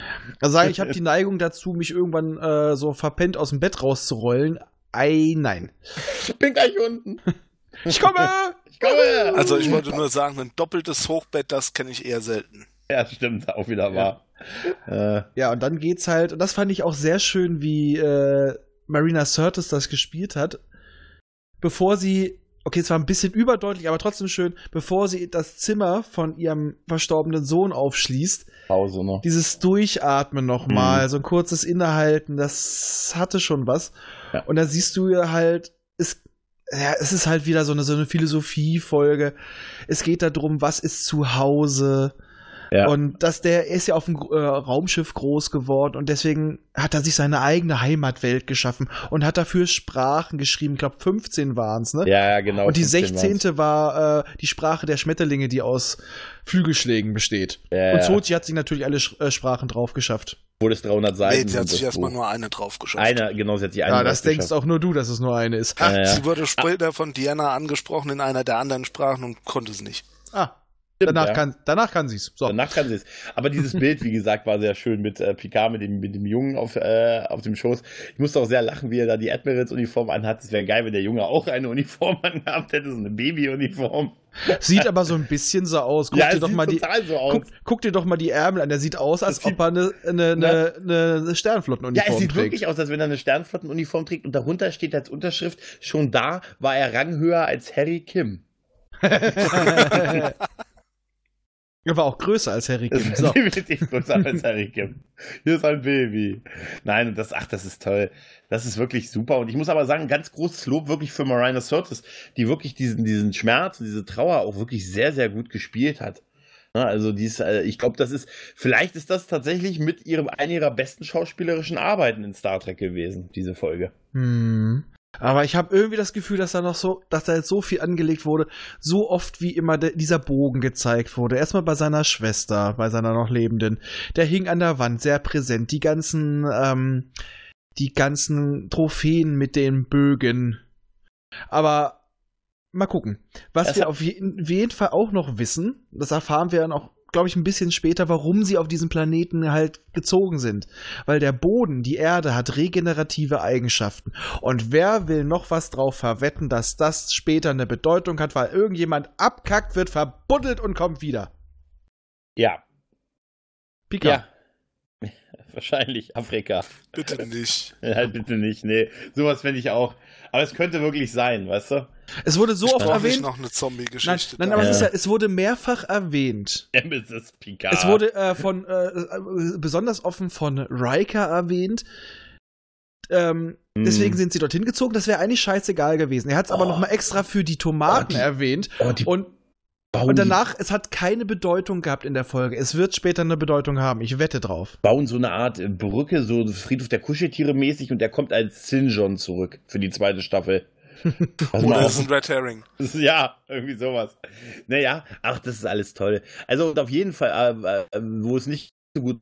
Also sagen, ich habe die Neigung dazu, mich irgendwann äh, so verpennt aus dem Bett rauszurollen. Ei, nein. Ich bin gleich unten. Ich komme! Ich komme. Also ich wollte nur sagen, ein doppeltes Hochbett, das kenne ich eher selten. Ja, stimmt, auch wieder wahr. Äh, Ja, und dann geht's halt, und das fand ich auch sehr schön, wie äh, Marina Sirtis das gespielt hat. Bevor sie, okay, es war ein bisschen überdeutlich, aber trotzdem schön, bevor sie das Zimmer von ihrem verstorbenen Sohn aufschließt, Pause, ne? Dieses Durchatmen nochmal, Mhm. so ein kurzes Innehalten, das hatte schon was. Ja. Und da siehst du ja halt, es, ja, es ist halt wieder so eine, so eine Philosophiefolge. Es geht darum, was ist zu Hause. Ja. Und dass der er ist ja auf dem äh, Raumschiff groß geworden und deswegen hat er sich seine eigene Heimatwelt geschaffen und hat dafür Sprachen geschrieben. Ich glaube, 15 waren es, ne? Ja, ja, genau. und die 15 waren's. 16. war äh, die Sprache der Schmetterlinge, die aus Flügelschlägen besteht. Ja, und ja. Sochi hat sich natürlich alle Sch äh, Sprachen drauf geschafft. Wurde es 300 Seiten. Nee, sie hat sich das erstmal nur eine drauf geschafft. Eine, genau, sie hat sich eine Ja, das denkst geschafft. auch nur du, dass es nur eine ist. Ha, Ja, ja. Sie wurde später von Diana angesprochen in einer der anderen Sprachen und konnte es nicht. Ah, Stimmt, danach, ja. kann, danach kann sie es. So. Danach kann sie es. Aber dieses Bild, wie gesagt, war sehr schön mit äh, Picard, mit dem, mit dem Jungen auf, äh, auf dem Schoß. Ich musste auch sehr lachen, wie er da die Admirals-Uniform anhat. Es wäre geil, wenn der Junge auch eine Uniform angehabt hätte, so eine Baby-Uniform. Sieht aber so ein bisschen so aus. Guck Ja, dir doch mal die. so. Guck, guck dir doch mal die Ärmel an. Der sieht aus, als ob er eine, eine, Ne? eine, eine Ja, Sternflottenuniform es sieht trägt. wirklich aus, als wenn er eine Sternflottenuniform trägt und darunter steht als Unterschrift, schon da war er ranghöher als Harry Kim. er war auch größer als Harry Kim. So. definitiv größer als Harry Kim. Hier ist ein Baby. Nein, und das, ach, das ist toll. Das ist wirklich super. Und ich muss aber sagen, ganz großes Lob wirklich für Marina Sirtis, die wirklich diesen, diesen Schmerz und diese Trauer auch wirklich sehr, sehr gut gespielt hat. Na, Also dies, äh, ich glaube, das ist, vielleicht ist das tatsächlich mit ihrem, einer ihrer besten schauspielerischen Arbeiten in Star Trek gewesen, diese Folge. Hm. Aber ich habe irgendwie das Gefühl, dass da noch so, dass da jetzt so viel angelegt wurde, so oft wie immer de, dieser Bogen gezeigt wurde. Erstmal bei seiner Schwester, bei seiner noch lebenden. Der hing an der Wand, sehr präsent. Die ganzen, ähm, die ganzen Trophäen mit den Bögen. Aber mal gucken. Was Das wir auf jeden, jeden Fall auch noch wissen, das erfahren wir dann auch, glaube ich, ein bisschen später, warum sie auf diesen Planeten halt gezogen sind. Weil der Boden, die Erde, hat regenerative Eigenschaften. Und wer will noch was drauf verwetten, dass das später eine Bedeutung hat, weil irgendjemand abkackt, wird verbuddelt und kommt wieder. Ja, Pika. ja. Wahrscheinlich Afrika. Bitte nicht. Ja, bitte nicht, nee. Sowas finde ich auch. Aber es könnte wirklich sein, weißt du? Es wurde so oft ich erwähnt. noch eine Nein, Zombie-Geschichte. nein, da? aber Ja. es, ist ja, es wurde mehrfach erwähnt. Nemesis Picard. Es wurde äh, von äh, äh, besonders offen von Riker erwähnt. Ähm, Hm. Deswegen sind sie dorthin gezogen. Das wäre eigentlich scheißegal gewesen. Er hat es aber Oh. noch mal extra für die Tomaten Oh, die- erwähnt. oh, die Und, bauen, und danach, es hat keine Bedeutung gehabt in der Folge. Es wird später eine Bedeutung haben. Ich wette drauf. bauen so eine Art äh, Brücke, so Friedhof der Kuscheltiere mäßig und der kommt als Sinjon zurück für die zweite Staffel. Mal Oder ist ein Red Herring. Ja, irgendwie sowas. Naja, ach, das ist alles toll. Also und auf jeden Fall, äh, äh, wo es nicht so gut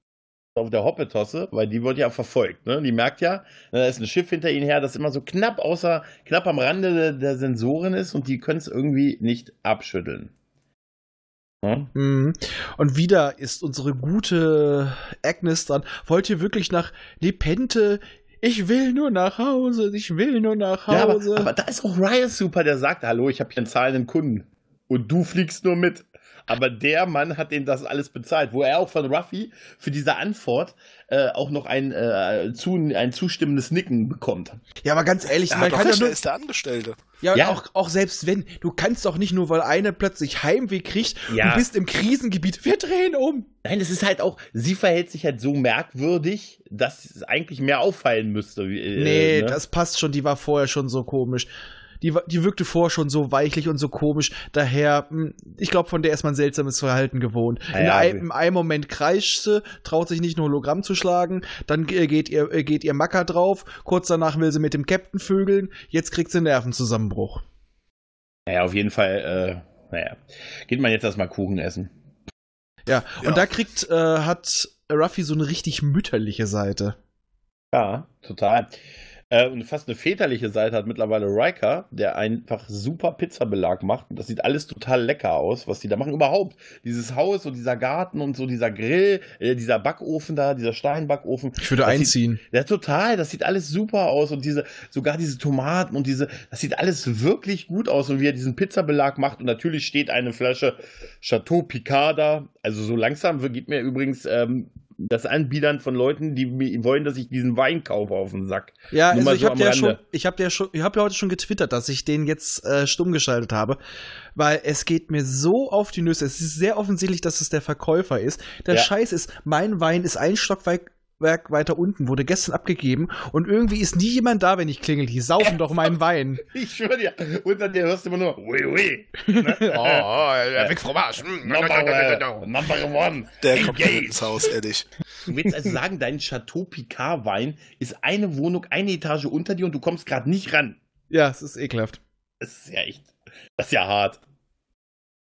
auf der Hoppetosse, weil die wird ja verfolgt, ne? Die merkt ja, da ist ein Schiff hinter ihnen her, das immer so knapp außer, knapp am Rande der, der Sensoren ist und die können es irgendwie nicht abschütteln. Ne? Mhm. Und wieder ist unsere gute Agnes dran. Wollt ihr wirklich nach Lepente? Ich will nur nach Hause. Ich will nur nach Ja, aber, Hause. aber da ist auch Ryan super, der sagt, hallo, ich habe hier einen zahlenden Kunden und du fliegst nur mit. Aber der Mann hat denen das alles bezahlt, wo er auch von Ruffy für diese Antwort äh, auch noch ein, äh, zu, ein zustimmendes Nicken bekommt. ja, aber ganz ehrlich, Er man kann ja nur, ist der Angestellte. Ja, Ja. Auch, auch selbst wenn, du kannst doch nicht nur, weil eine plötzlich Heimweh kriegt Ja. und bist im Krisengebiet, wir drehen um. Nein, das ist halt auch, sie verhält sich halt so merkwürdig, dass es eigentlich mehr auffallen müsste. wie, Äh, nee, ne? das passt schon, die war vorher schon so komisch. Die, die wirkte vorher schon so weichlich und so komisch. Daher, mh, ich glaube, von der ist man seltsames Verhalten gewohnt. Ja, In ja, ein, okay. Im einen Moment kreischt sie, traut sich nicht ein Hologramm zu schlagen, dann ge- geht ihr, äh, geht ihr Macker drauf, kurz danach will sie mit dem Captain vögeln, jetzt kriegt sie einen Nervenzusammenbruch. Naja, auf jeden Fall, äh, naja. Geht man jetzt erstmal Kuchen essen. Ja, Ja. und da kriegt, äh, hat Ruffy so eine richtig mütterliche Seite. Ja, total. Äh, und fast eine väterliche Seite hat mittlerweile Riker, der einfach super Pizzabelag macht. Und das sieht alles total lecker aus, was die da machen. Überhaupt. Dieses Haus und dieser Garten und so dieser Grill, äh, dieser Backofen da, dieser Steinbackofen. Ich würde Das sieht- einziehen. Ja, total. Das sieht alles super aus. Und diese, sogar diese Tomaten und diese, das sieht alles wirklich gut aus. Und wie er diesen Pizzabelag macht. Und natürlich steht eine Flasche Chateau Picard da. Also so langsam geht mir übrigens ähm, das Anbiedern von Leuten, die wollen, dass ich diesen Wein kaufe auf den Sack. Ja, Nur also ich so habe ja schon, ich habe ja schon, ich habe ja heute schon getwittert, dass ich den jetzt äh, stumm geschaltet habe, weil es geht mir so auf die Nüsse. Es ist sehr offensichtlich, dass es der Verkäufer ist. Der Ja. Scheiß ist, mein Wein ist ein Stockwerk Werk weiter unten, wurde gestern abgegeben und irgendwie ist nie jemand da, wenn ich klingel. Die saufen doch meinen Wein. Ich schwöre dir, unter dir hörst du immer nur, ui, ui. Ne? oh, weg vom Arsch. Number, number one. Der kommt mir Engage. ins Haus, ehrlich. Du willst also sagen, dein Chateau Picard Wein ist eine Wohnung, eine Etage unter dir und du kommst gerade nicht ran. Ja, es ist ekelhaft. Das ist ja echt, das ist ja hart.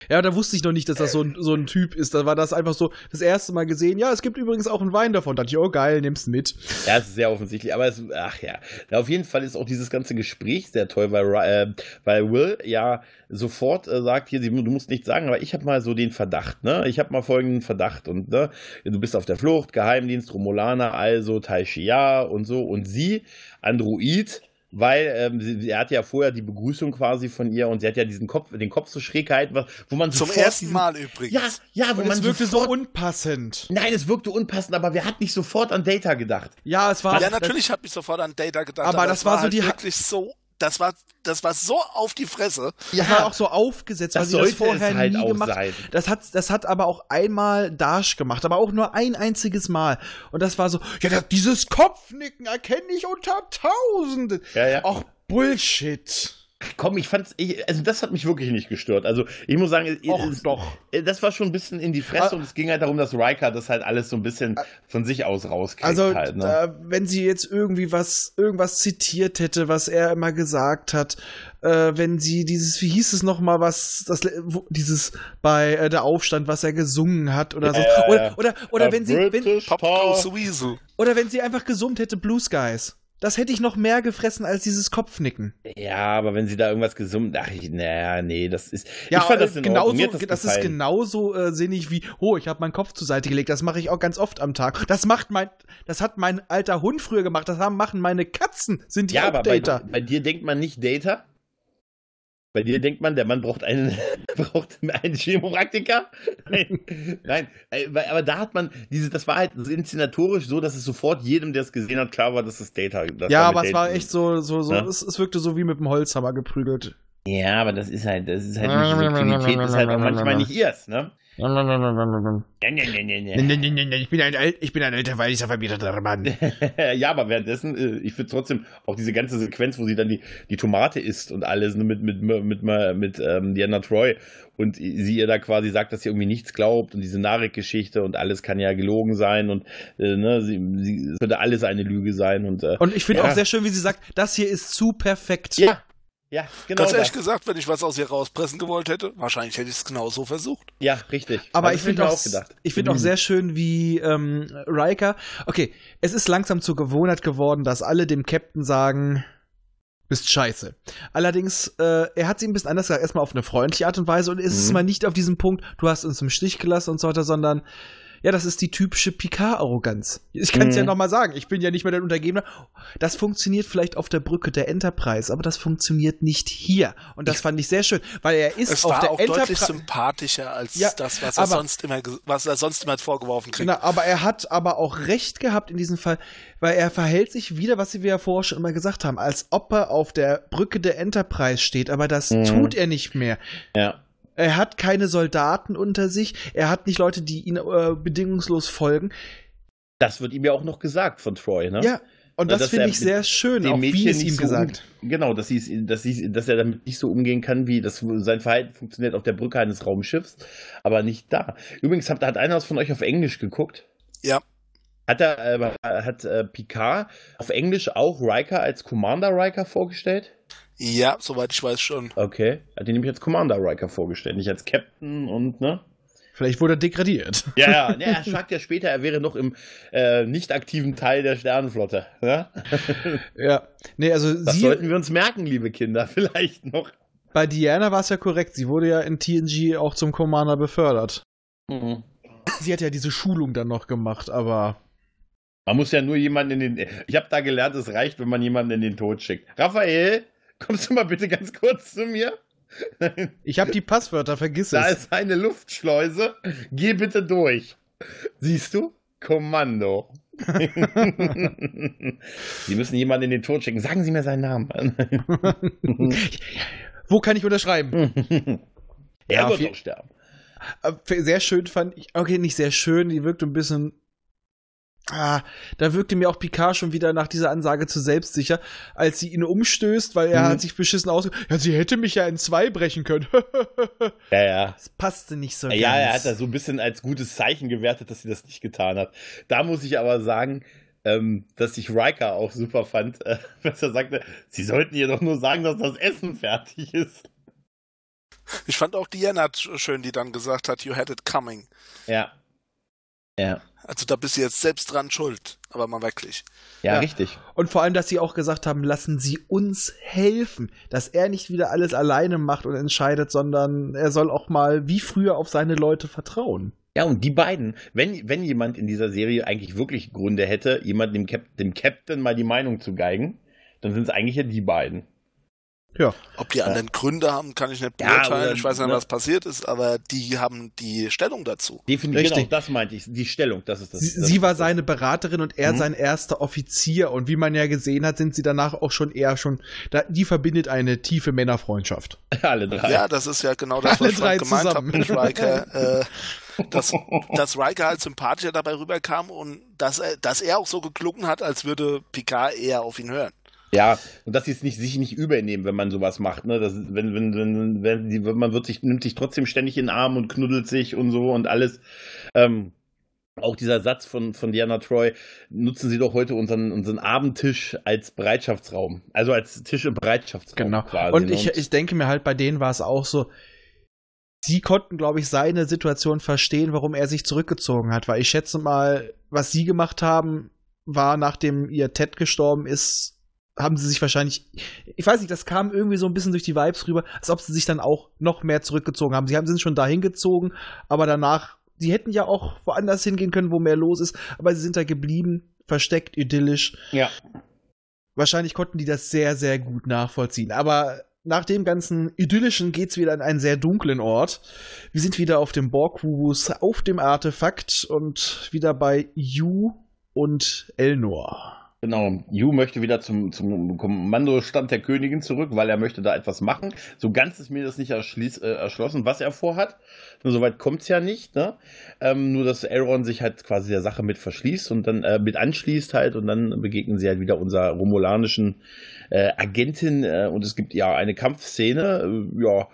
Ja, da wusste ich noch nicht, dass das so ein, so ein Typ ist. Da war das einfach so das erste Mal gesehen. Ja, es gibt übrigens auch einen Wein davon. Da dachte ich, oh geil, nimm's mit. Ja, es ist sehr offensichtlich, aber es, ach ja. Na, auf jeden Fall ist auch dieses ganze Gespräch sehr toll, weil, äh, weil Will ja sofort äh, sagt, hier, du musst nichts sagen, aber ich habe mal so den Verdacht, ne? Ich habe mal folgenden Verdacht und ne, du bist auf der Flucht, Geheimdienst, Romulaner, also Tai Shia und so und sie, Android, weil ähm, sie, sie hatte ja vorher die Begrüßung quasi von ihr und sie hat ja diesen Kopf, den Kopf so schräg gehalten, was- wo man Zum sofort ersten diesen, Mal übrigens. Ja, ja, wo Und man es wirkte so sofort, unpassend. Nein, es wirkte unpassend, aber wer hat nicht sofort an Data gedacht? Ja, es war. Ja, natürlich hat mich sofort an Data gedacht, Aber das war so halt die wirklich so, das war, das war so auf die Fresse. Das war auch so aufgesetzt, weil Das sie das sollte vorher es halt nie auch gemacht sein. Das hat, das hat aber auch einmal Dash gemacht, aber auch nur ein einziges Mal. Und das war so, ja, das, dieses Kopfnicken erkenne ich unter Tausenden. Ja, ja. Auch Bullshit. Komm, ich fand's, ich, also das hat mich wirklich nicht gestört. Also ich muss sagen, es- Och, es, doch. äh, das war schon ein bisschen in die Fresse Ah. und es ging halt darum, dass Riker das halt alles so ein bisschen von sich aus rauskriegt. Also, halt, ne? äh, wenn sie jetzt irgendwie was, irgendwas zitiert hätte, was er immer gesagt hat, äh, wenn sie dieses, wie hieß es nochmal, was, das, wo, dieses bei äh, der Aufstand, was er gesungen hat oder so. Ja, ja, oder, ja. oder, oder A wenn sie, wenn, British Pop the Weasel. oder wenn sie einfach gesummt hätte, Blue Skies. Das hätte ich noch mehr gefressen als dieses Kopfnicken. Ja, aber wenn sie da irgendwas gesummt, ach, ich, naja, nee, das ist. Ja, ich fand das äh, in genauso, Ordnung. Das, das, ist genauso äh, sinnig wie, oh, ich habe meinen Kopf zur Seite gelegt. Das mache ich auch ganz oft am Tag. Das macht mein, das hat mein alter Hund früher gemacht. Das haben, machen meine Katzen. Sind die Ja, auch aber bei, bei dir denkt man nicht Data. Bei dir denkt man, der Mann braucht einen, braucht einen Chemopraktiker. Nein, nein, äh, aber da hat man diese, das war halt inszenatorisch so, dass es sofort jedem, der es gesehen hat, klar war, dass es Data. Das Ja, aber es war echt so, so, so, Ja. es, es wirkte so wie mit dem Holzhammer geprügelt. Ja, aber das ist halt, das ist halt nicht, Subtilität ist halt auch manchmal nicht ihrs, ne? Ich bin ein, Al- ich bin ein alter, weißer, verbieterter Mann. ja, aber währenddessen, äh, ich finde trotzdem auch diese ganze Sequenz, wo sie dann die, die Tomate isst und alles ne, mit, mit, mit, mit, mit ähm, Diana Troy und sie ihr da quasi sagt, dass sie irgendwie nichts glaubt und diese Narek-Geschichte und alles kann ja gelogen sein und äh, ne, sie, sie es könnte alles eine Lüge sein und, äh, Und ich finde Ja. auch sehr schön, wie sie sagt, das hier ist zu perfekt. ja, ja, genau. Ganz ehrlich das. gesagt, wenn ich was aus ihr rauspressen gewollt hätte, wahrscheinlich hätte ich es genauso versucht. Ja, richtig. Aber Also ich finde auch, auch ich finde auch Mhm. sehr schön, wie ähm, Riker. Okay, es ist langsam zur Gewohnheit geworden, dass alle dem Captain sagen, bist scheiße. Allerdings, äh, er hat sie ein bisschen anders gesagt, erstmal auf eine freundliche Art und Weise und es ist Mhm. mal nicht auf diesem Punkt, du hast uns im Stich gelassen und so weiter, sondern ja, das ist die typische Picard-Arroganz. Ich kann es Mhm. ja nochmal sagen, ich bin ja nicht mehr der Untergebener. Das funktioniert vielleicht auf der Brücke der Enterprise, aber das funktioniert nicht hier. Und das fand ich sehr schön, weil er ist Es auf war der auch deutlich Enterprise. sympathischer als Ja, das, was er aber- sonst immer, was er sonst immer vorgeworfen kriegt. Genau, aber er hat aber auch recht gehabt in diesem Fall, weil er verhält sich wieder, was wir ja vorher schon immer gesagt haben, als ob er auf der Brücke der Enterprise steht, aber das Mhm. tut er nicht mehr. Ja. Er hat keine Soldaten unter sich, er hat nicht Leute, die ihn äh, bedingungslos folgen. Das wird ihm ja auch noch gesagt von Troy, ne? Ja, und das finde ich sehr schön, auch wie Mädchen es nicht ihm so gesagt. Um, genau, dass, sie's, dass, sie's, dass er damit nicht so umgehen kann, wie das, sein Verhalten funktioniert auf der Brücke eines Raumschiffs, aber nicht da. Übrigens, hat, hat einer von euch auf Englisch geguckt? Ja. Hat er, äh, hat äh, Picard auf Englisch auch Riker als Commander Riker vorgestellt? Ja, soweit ich weiß schon. Okay. Hat ihn nämlich als Commander Riker vorgestellt, nicht als Captain und, ne? Vielleicht wurde er degradiert. Ja, ja, ne, er sagt ja später, er wäre noch im äh, nicht aktiven Teil der Sternenflotte. Ja? Ja. Nee, also Das sie, sollten wir uns merken, liebe Kinder, vielleicht noch. bei Diana war es ja korrekt, sie wurde ja in TNG auch zum Commander befördert. Mhm. Sie hat ja diese Schulung dann noch gemacht, aber Man muss ja nur jemanden in den. Ich habe da gelernt, es reicht, wenn man jemanden in den Tod schickt. Raphael, kommst du mal bitte ganz kurz zu mir? ich habe die Passwörter, vergiss Da es. ist eine Luftschleuse. Geh bitte durch. Siehst du? Kommando. Sie müssen jemanden in den Tod schicken. Sagen Sie mir seinen Namen. Wo kann ich unterschreiben? er Ja, wird auch sterben. Äh, Sehr schön fand ich, okay, nicht sehr schön, die wirkte ein bisschen. Ah, da wirkte mir auch Picard schon wieder nach dieser Ansage zu selbstsicher, als sie ihn umstößt, weil er Mhm. hat sich beschissen aus. Ja, sie hätte mich ja in zwei brechen können. Ja, ja. das passte nicht so Ja, er hat ganz. das so ein bisschen als gutes Zeichen gewertet, dass sie das nicht getan hat. Da muss ich aber sagen, ähm, dass ich Riker auch super fand, äh, was er sagte, sie sollten ihr doch nur sagen, dass das Essen fertig ist. Ich fand auch Diana sch- schön, die dann gesagt hat, you had it coming. Ja. Ja. Also da bist du jetzt selbst dran schuld, aber mal wirklich. Ja, Ja. richtig. Und vor allem, dass sie auch gesagt haben, lassen Sie uns helfen, dass er nicht wieder alles alleine macht und entscheidet, sondern er soll auch mal wie früher auf seine Leute vertrauen. Ja, und die beiden, wenn, wenn jemand in dieser Serie eigentlich wirklich Gründe hätte, jemand dem, Cap dem Captain mal die Meinung zu geigen, dann sind es eigentlich ja die beiden. Ja. Ob die anderen Gründe haben, kann ich nicht Ja, beurteilen. oder- ich weiß nicht, ne? was passiert ist, aber die haben die Stellung dazu. Definitiv, Richtig. genau, das meinte ich. Die Stellung, das ist das. Sie, das sie war das. seine Beraterin und er Mhm. sein erster Offizier. Und wie man ja gesehen hat, sind sie danach auch schon eher schon. Da, die verbindet eine tiefe Männerfreundschaft. Alle drei. Ja, das ist ja genau das, Alle was ich drei gemeint habe mit Riker. Äh, dass, dass Riker halt sympathischer dabei rüberkam und dass er, dass er auch so geklungen hat, als würde Picard eher auf ihn hören. Ja, und dass sie es nicht, sich nicht übernehmen, wenn man sowas macht, ne? Das, wenn, wenn, wenn, wenn, die, wenn man wird sich, nimmt sich trotzdem ständig in den Arm und knuddelt sich und so und alles. Ähm, auch dieser Satz von, von Diana Troy, nutzen Sie doch heute unseren, unseren Abendtisch als Bereitschaftsraum. Also als Tisch im Bereitschaftsraum. Genau. Quasi, und ne? ich, ich denke mir halt, bei denen war es auch so. Sie konnten, glaube ich, seine Situation verstehen, warum er sich zurückgezogen hat. Weil ich schätze mal, was sie gemacht haben, war, nachdem ihr Ted gestorben ist, haben sie sich wahrscheinlich, ich weiß nicht, das kam irgendwie so ein bisschen durch die Vibes rüber, als ob sie sich dann auch noch mehr zurückgezogen haben. Sie haben sind schon dahin gezogen, aber danach, sie hätten ja auch woanders hingehen können, wo mehr los ist, aber sie sind da geblieben, versteckt, idyllisch. ja. Wahrscheinlich konnten die das sehr, sehr gut nachvollziehen. Aber nach dem ganzen Idyllischen geht's wieder an einen sehr dunklen Ort. Wir sind wieder auf dem Borg-Kubus, auf dem Artefakt und wieder bei Yu und Elnor. Genau, Yu möchte wieder zum, zum Kommandostand der Königin zurück, weil er möchte da etwas machen. So ganz ist mir das nicht äh, erschlossen, was er vorhat. Nur soweit kommt's ja nicht, ne? Ähm, nur, dass Elrond sich halt quasi der Sache mit verschließt und dann äh, mit anschließt halt und dann begegnen sie halt wieder unserer romulanischen äh, Agentin äh, und es gibt ja eine Kampfszene, äh, ja,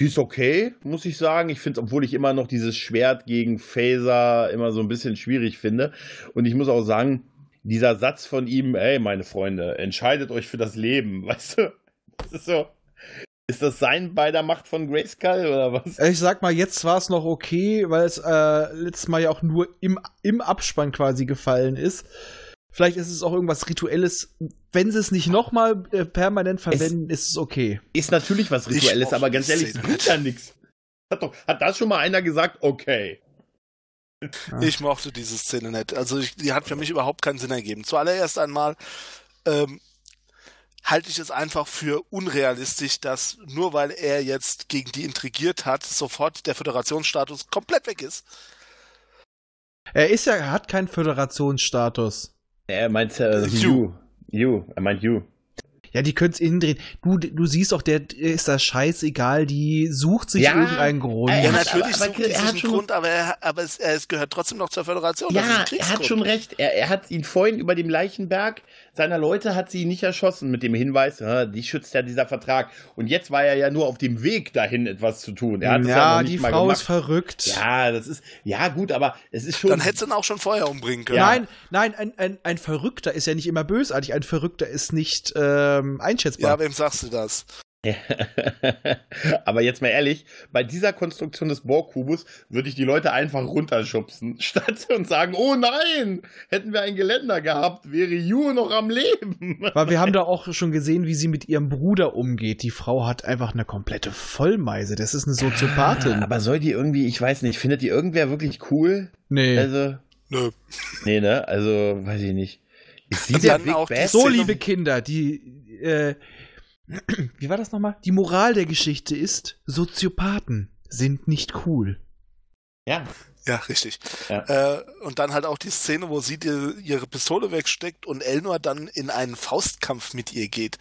die ist okay, muss ich sagen. Ich finde obwohl ich immer noch dieses Schwert gegen Phaser immer so ein bisschen schwierig finde. Und ich muss auch sagen, dieser Satz von ihm, ey, meine Freunde, entscheidet euch für das Leben, weißt du? Das ist so. Ist das sein bei der Macht von Grayskull oder was? Ich sag mal, jetzt war es noch okay, weil es äh, letztes Mal ja auch nur im, im Abspann quasi gefallen ist. Vielleicht ist es auch irgendwas Rituelles. Wenn sie es nicht nochmal äh, permanent verwenden, ist es okay. Ist natürlich was Rituelles, aber ganz ehrlich, es bringt ja nichts. Hat, doch, hat da schon mal einer gesagt, okay. Ja. Ich mochte diese Szene nicht. Also ich, die hat für mich überhaupt keinen Sinn ergeben. Zuallererst einmal ähm, halte ich es einfach für unrealistisch, dass nur weil er jetzt gegen die intrigiert hat, sofort der Föderationsstatus komplett weg ist. Er ist ja, er hat keinen Föderationsstatus. Er meint äh, you. You. Er meint you. Ja, die können es innen drehen. Du, du siehst doch, der der ist das scheißegal, die sucht sich Ja, irgendeinen Grund. Ja, natürlich aber- aber sucht er sich hat einen schon- Grund, aber, er, aber es, er es gehört trotzdem noch zur Föderation. das ist Ja, er hat schon recht. Er, er hat ihn vorhin über dem Leichenberg seiner Leute hat sie ihn nicht erschossen mit dem Hinweis, die schützt ja dieser Vertrag. Und jetzt war er ja nur auf dem Weg dahin, etwas zu tun. Er hat es ja, ja, noch nicht die mal Frau gemacht. ist verrückt. Ja, das ist ja gut, aber es ist schon. Dann hätte sie ihn auch schon vorher umbringen können. Ja. Nein, nein, ein, ein, ein Verrückter ist ja nicht immer bösartig. Ein Verrückter ist nicht ähm, einschätzbar. Ja, wem sagst du das? aber jetzt mal ehrlich, bei dieser Konstruktion des Borg-Kubus würde ich die Leute einfach runterschubsen, statt und sagen, oh nein, hätten wir ein Geländer gehabt, wäre Yu noch am Leben. Weil wir haben da auch schon gesehen, wie sie mit ihrem Bruder umgeht. Die Frau hat einfach eine komplette Vollmeise. Das ist eine Soziopathin. Ah, aber soll die irgendwie, ich weiß nicht, findet die irgendwer wirklich cool? nee. Also, Nö. nee, ne? Also, weiß ich nicht. Ist sie Big auch Bad? so, liebe Kinder, die, äh, wie war das nochmal? Die Moral der Geschichte ist, Soziopathen sind nicht cool. Ja. Ja, richtig. Ja. Äh, und dann halt auch die Szene, wo sie dir ihre Pistole wegsteckt und Elnor dann in einen Faustkampf mit ihr geht.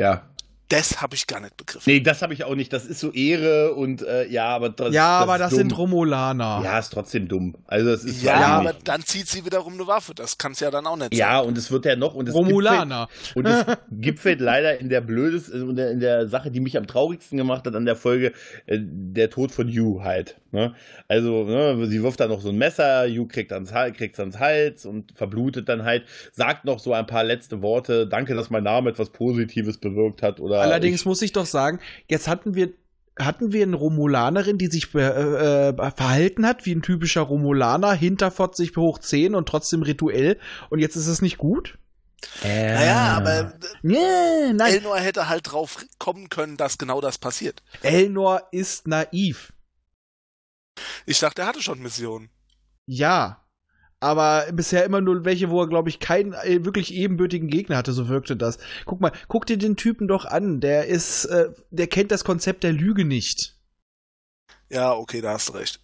Ja. Das habe ich gar nicht begriffen. Nee, das habe ich auch nicht. Das ist so Ehre und äh, ja, aber das, ja, aber ist das dumm. sind Romulaner. Ja, ist trotzdem dumm. Also es ist Ja, aber nicht. dann zieht sie wiederum eine Waffe. Das kann es ja dann auch nicht Ja, sein. und es wird ja noch und es Romulaner. Gipfelt, und es gipfelt leider in der blödesten in der, in der Sache, die mich am traurigsten gemacht hat an der Folge, äh, der Tod von Yu halt. Ne? Also ne, sie wirft dann noch so ein Messer, Yu kriegt ans Hals, kriegt's ans Hals und verblutet dann halt, sagt noch so ein paar letzte Worte. Danke, dass mein Name etwas Positives bewirkt hat oder. Allerdings ich, muss ich doch sagen, jetzt hatten wir hatten wir eine Romulanerin, die sich äh, äh, verhalten hat wie ein typischer Romulaner, hinterfotzig hoch 10 und trotzdem rituell und jetzt ist es nicht gut? äh, Naja, aber Nee, nein. Elnor hätte halt drauf kommen können, dass genau das passiert. Elnor ist naiv. Ich dachte, er hatte schon Missionen. Ja. Aber bisher immer nur welche, wo er, glaube ich, keinen äh, wirklich ebenbürtigen Gegner hatte, so wirkte das. Guck mal, guck dir den Typen doch an. Der ist, äh, der kennt das Konzept der Lüge nicht. Ja, okay, da hast du recht.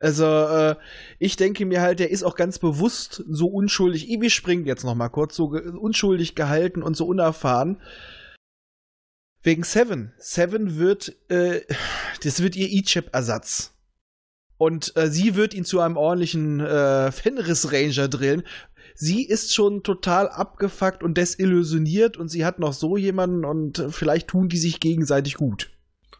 Also, äh, ich denke mir halt, der ist auch ganz bewusst so unschuldig. Wir springen jetzt noch mal kurz, so unschuldig gehalten und so unerfahren. Wegen Seven. Seven wird, äh, das wird ihr E-Chip-Ersatz. Und äh, sie wird ihn zu einem ordentlichen äh, Fenris-Ranger drillen. Sie ist schon total abgefuckt und desillusioniert und sie hat noch so jemanden und äh, vielleicht tun die sich gegenseitig gut.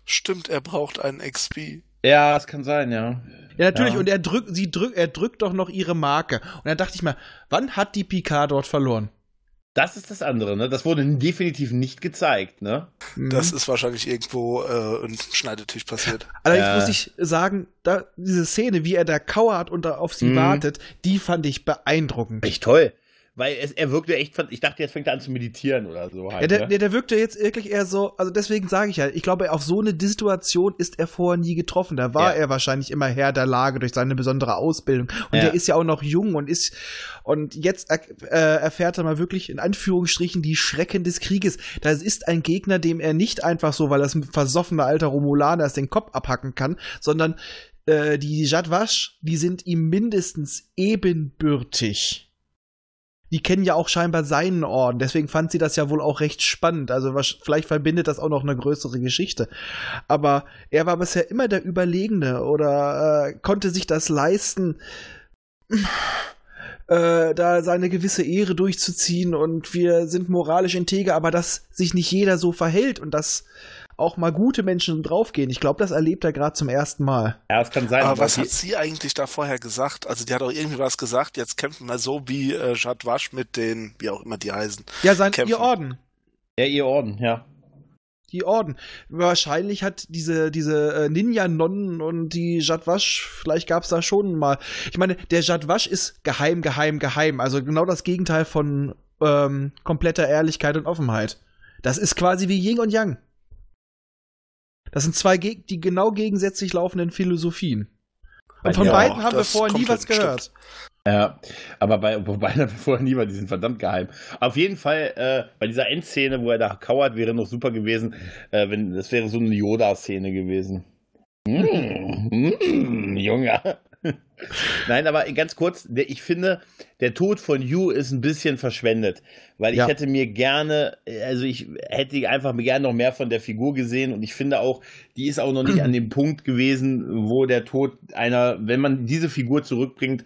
Stimmt, er braucht einen XP. ja, das kann sein, ja. Ja, natürlich. Ja. Und er drückt, sie drückt, er drückt doch noch ihre Marke. Und dann dachte ich mal, wann hat die Picard dort verloren? Das ist das andere, ne? Das wurde definitiv nicht gezeigt, ne? Mhm. Das ist wahrscheinlich irgendwo äh, ein Schneidetisch passiert. Allerdings Ja. muss ich sagen, da, diese Szene, wie er da kauert und da auf sie Mhm. wartet, die fand ich beeindruckend. Echt toll. Weil es, er wirkte echt, ich dachte, jetzt fängt er an zu meditieren oder so halt. Ja, der, ne? der, wirkte jetzt wirklich eher so, also deswegen sage ich ja, ich glaube, auf so eine Situation ist er vorher nie getroffen. Da war Ja. er wahrscheinlich immer Herr der Lage durch seine besondere Ausbildung. Und Ja. der ist ja auch noch jung und ist, und jetzt er, äh, erfährt er mal wirklich in Anführungsstrichen die Schrecken des Krieges. Das ist ein Gegner, dem er nicht einfach so, weil das ein versoffener alter Romulaner ist, den Kopf abhacken kann, sondern äh, die Jadwasch, die sind ihm mindestens ebenbürtig die kennen ja auch scheinbar seinen Orden, deswegen fand sie das ja wohl auch recht spannend. Also was, vielleicht verbindet das auch noch eine größere Geschichte. Aber er war bisher immer der Überlegene oder äh, konnte sich das leisten, äh, da seine gewisse Ehre durchzuziehen und wir sind moralisch integer, aber dass sich nicht jeder so verhält und dass auch mal gute Menschen draufgehen. Ich glaube, das erlebt er gerade zum ersten Mal. ja, es kann sein. Aber was hat sie eigentlich da vorher gesagt? Also die hat auch irgendwie was gesagt, jetzt kämpfen wir so wie äh, Jadwasch mit den, wie auch immer die heißen. Ja, sein Kämpfen. ihr Orden. ja, ihr Orden, ja. die Orden. Wahrscheinlich hat diese, diese äh, Ninja-Nonnen und die Jadwasch, vielleicht gab es da schon mal. Ich meine, der Jadwasch ist geheim, geheim, geheim. Also genau das Gegenteil von ähm, kompletter Ehrlichkeit und Offenheit. Das ist quasi wie Yin und Yang. Das sind zwei, geg die genau gegensätzlich laufenden Philosophien. Und von Ja, beiden haben wir vorher nie was gehört. Ja, aber bei, wobei er vorher nie war, die sind verdammt geheim. Auf jeden Fall, äh, bei dieser Endszene, wo er da kauert, wäre noch super gewesen, äh, wenn, das wäre so eine Yoda-Szene gewesen. Mm, mm, Junge. Nein, aber ganz kurz, ich finde, der Tod von Yu ist ein bisschen verschwendet, weil ich Ja. hätte mir gerne, also ich hätte einfach gerne noch mehr von der Figur gesehen und ich finde auch, die ist auch noch nicht an dem Punkt gewesen, wo der Tod einer, wenn man diese Figur zurückbringt,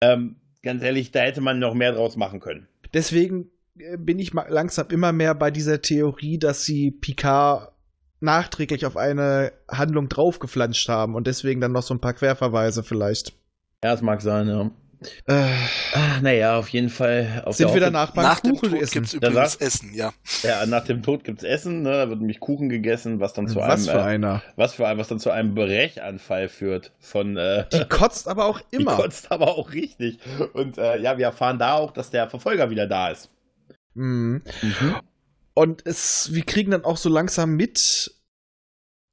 ähm, ganz ehrlich, da hätte man noch mehr draus machen können. Deswegen äh, bin ich langsam immer mehr bei dieser Theorie, dass sie Picard nachträglich auf eine Handlung draufgeflanscht haben und deswegen dann noch so ein paar Querverweise vielleicht. Ja, das mag sein, ja. Äh, Ah, naja, auf jeden Fall. Auf sind der wir danach beim Nach dem Kuchen Tod essen? gibt's Da übrigens sagt- Essen, ja. Ja, nach dem Tod gibt's Essen, ne? Da wird nämlich Kuchen gegessen, was dann zu Was einem für äh, einer. was für ein, was dann zu einem Brechanfall führt von äh, Die kotzt aber auch die immer. kotzt aber auch richtig. Und äh, ja, wir erfahren da auch, dass der Verfolger wieder da ist. Mhm. Mhm. Und es, wir kriegen dann auch so langsam mit.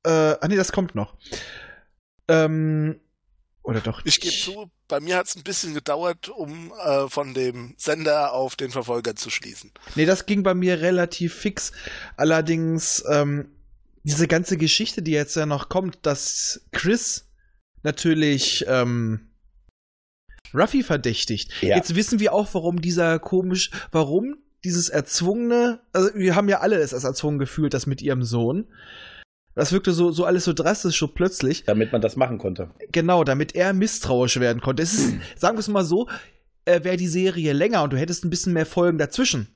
Äh, ah nee, das kommt noch. Ähm, oder doch. Ich gebe zu, bei mir hat es ein bisschen gedauert, um äh, von dem Sender auf den Verfolger zu schließen. Nee, das ging bei mir relativ fix. Allerdings, ähm, diese ganze Geschichte, die jetzt ja noch kommt, dass Chris natürlich ähm, Ruffy verdächtigt. Ja. Jetzt wissen wir auch, warum dieser komisch, warum dieses erzwungene, also wir haben ja alle es als erzwungen gefühlt, das mit ihrem Sohn. Das wirkte so, so alles so drastisch, so plötzlich. Damit man das machen konnte. Genau, damit er misstrauisch werden konnte. Es ist, sagen wir es mal so, äh, wäre die Serie länger und du hättest ein bisschen mehr Folgen dazwischen,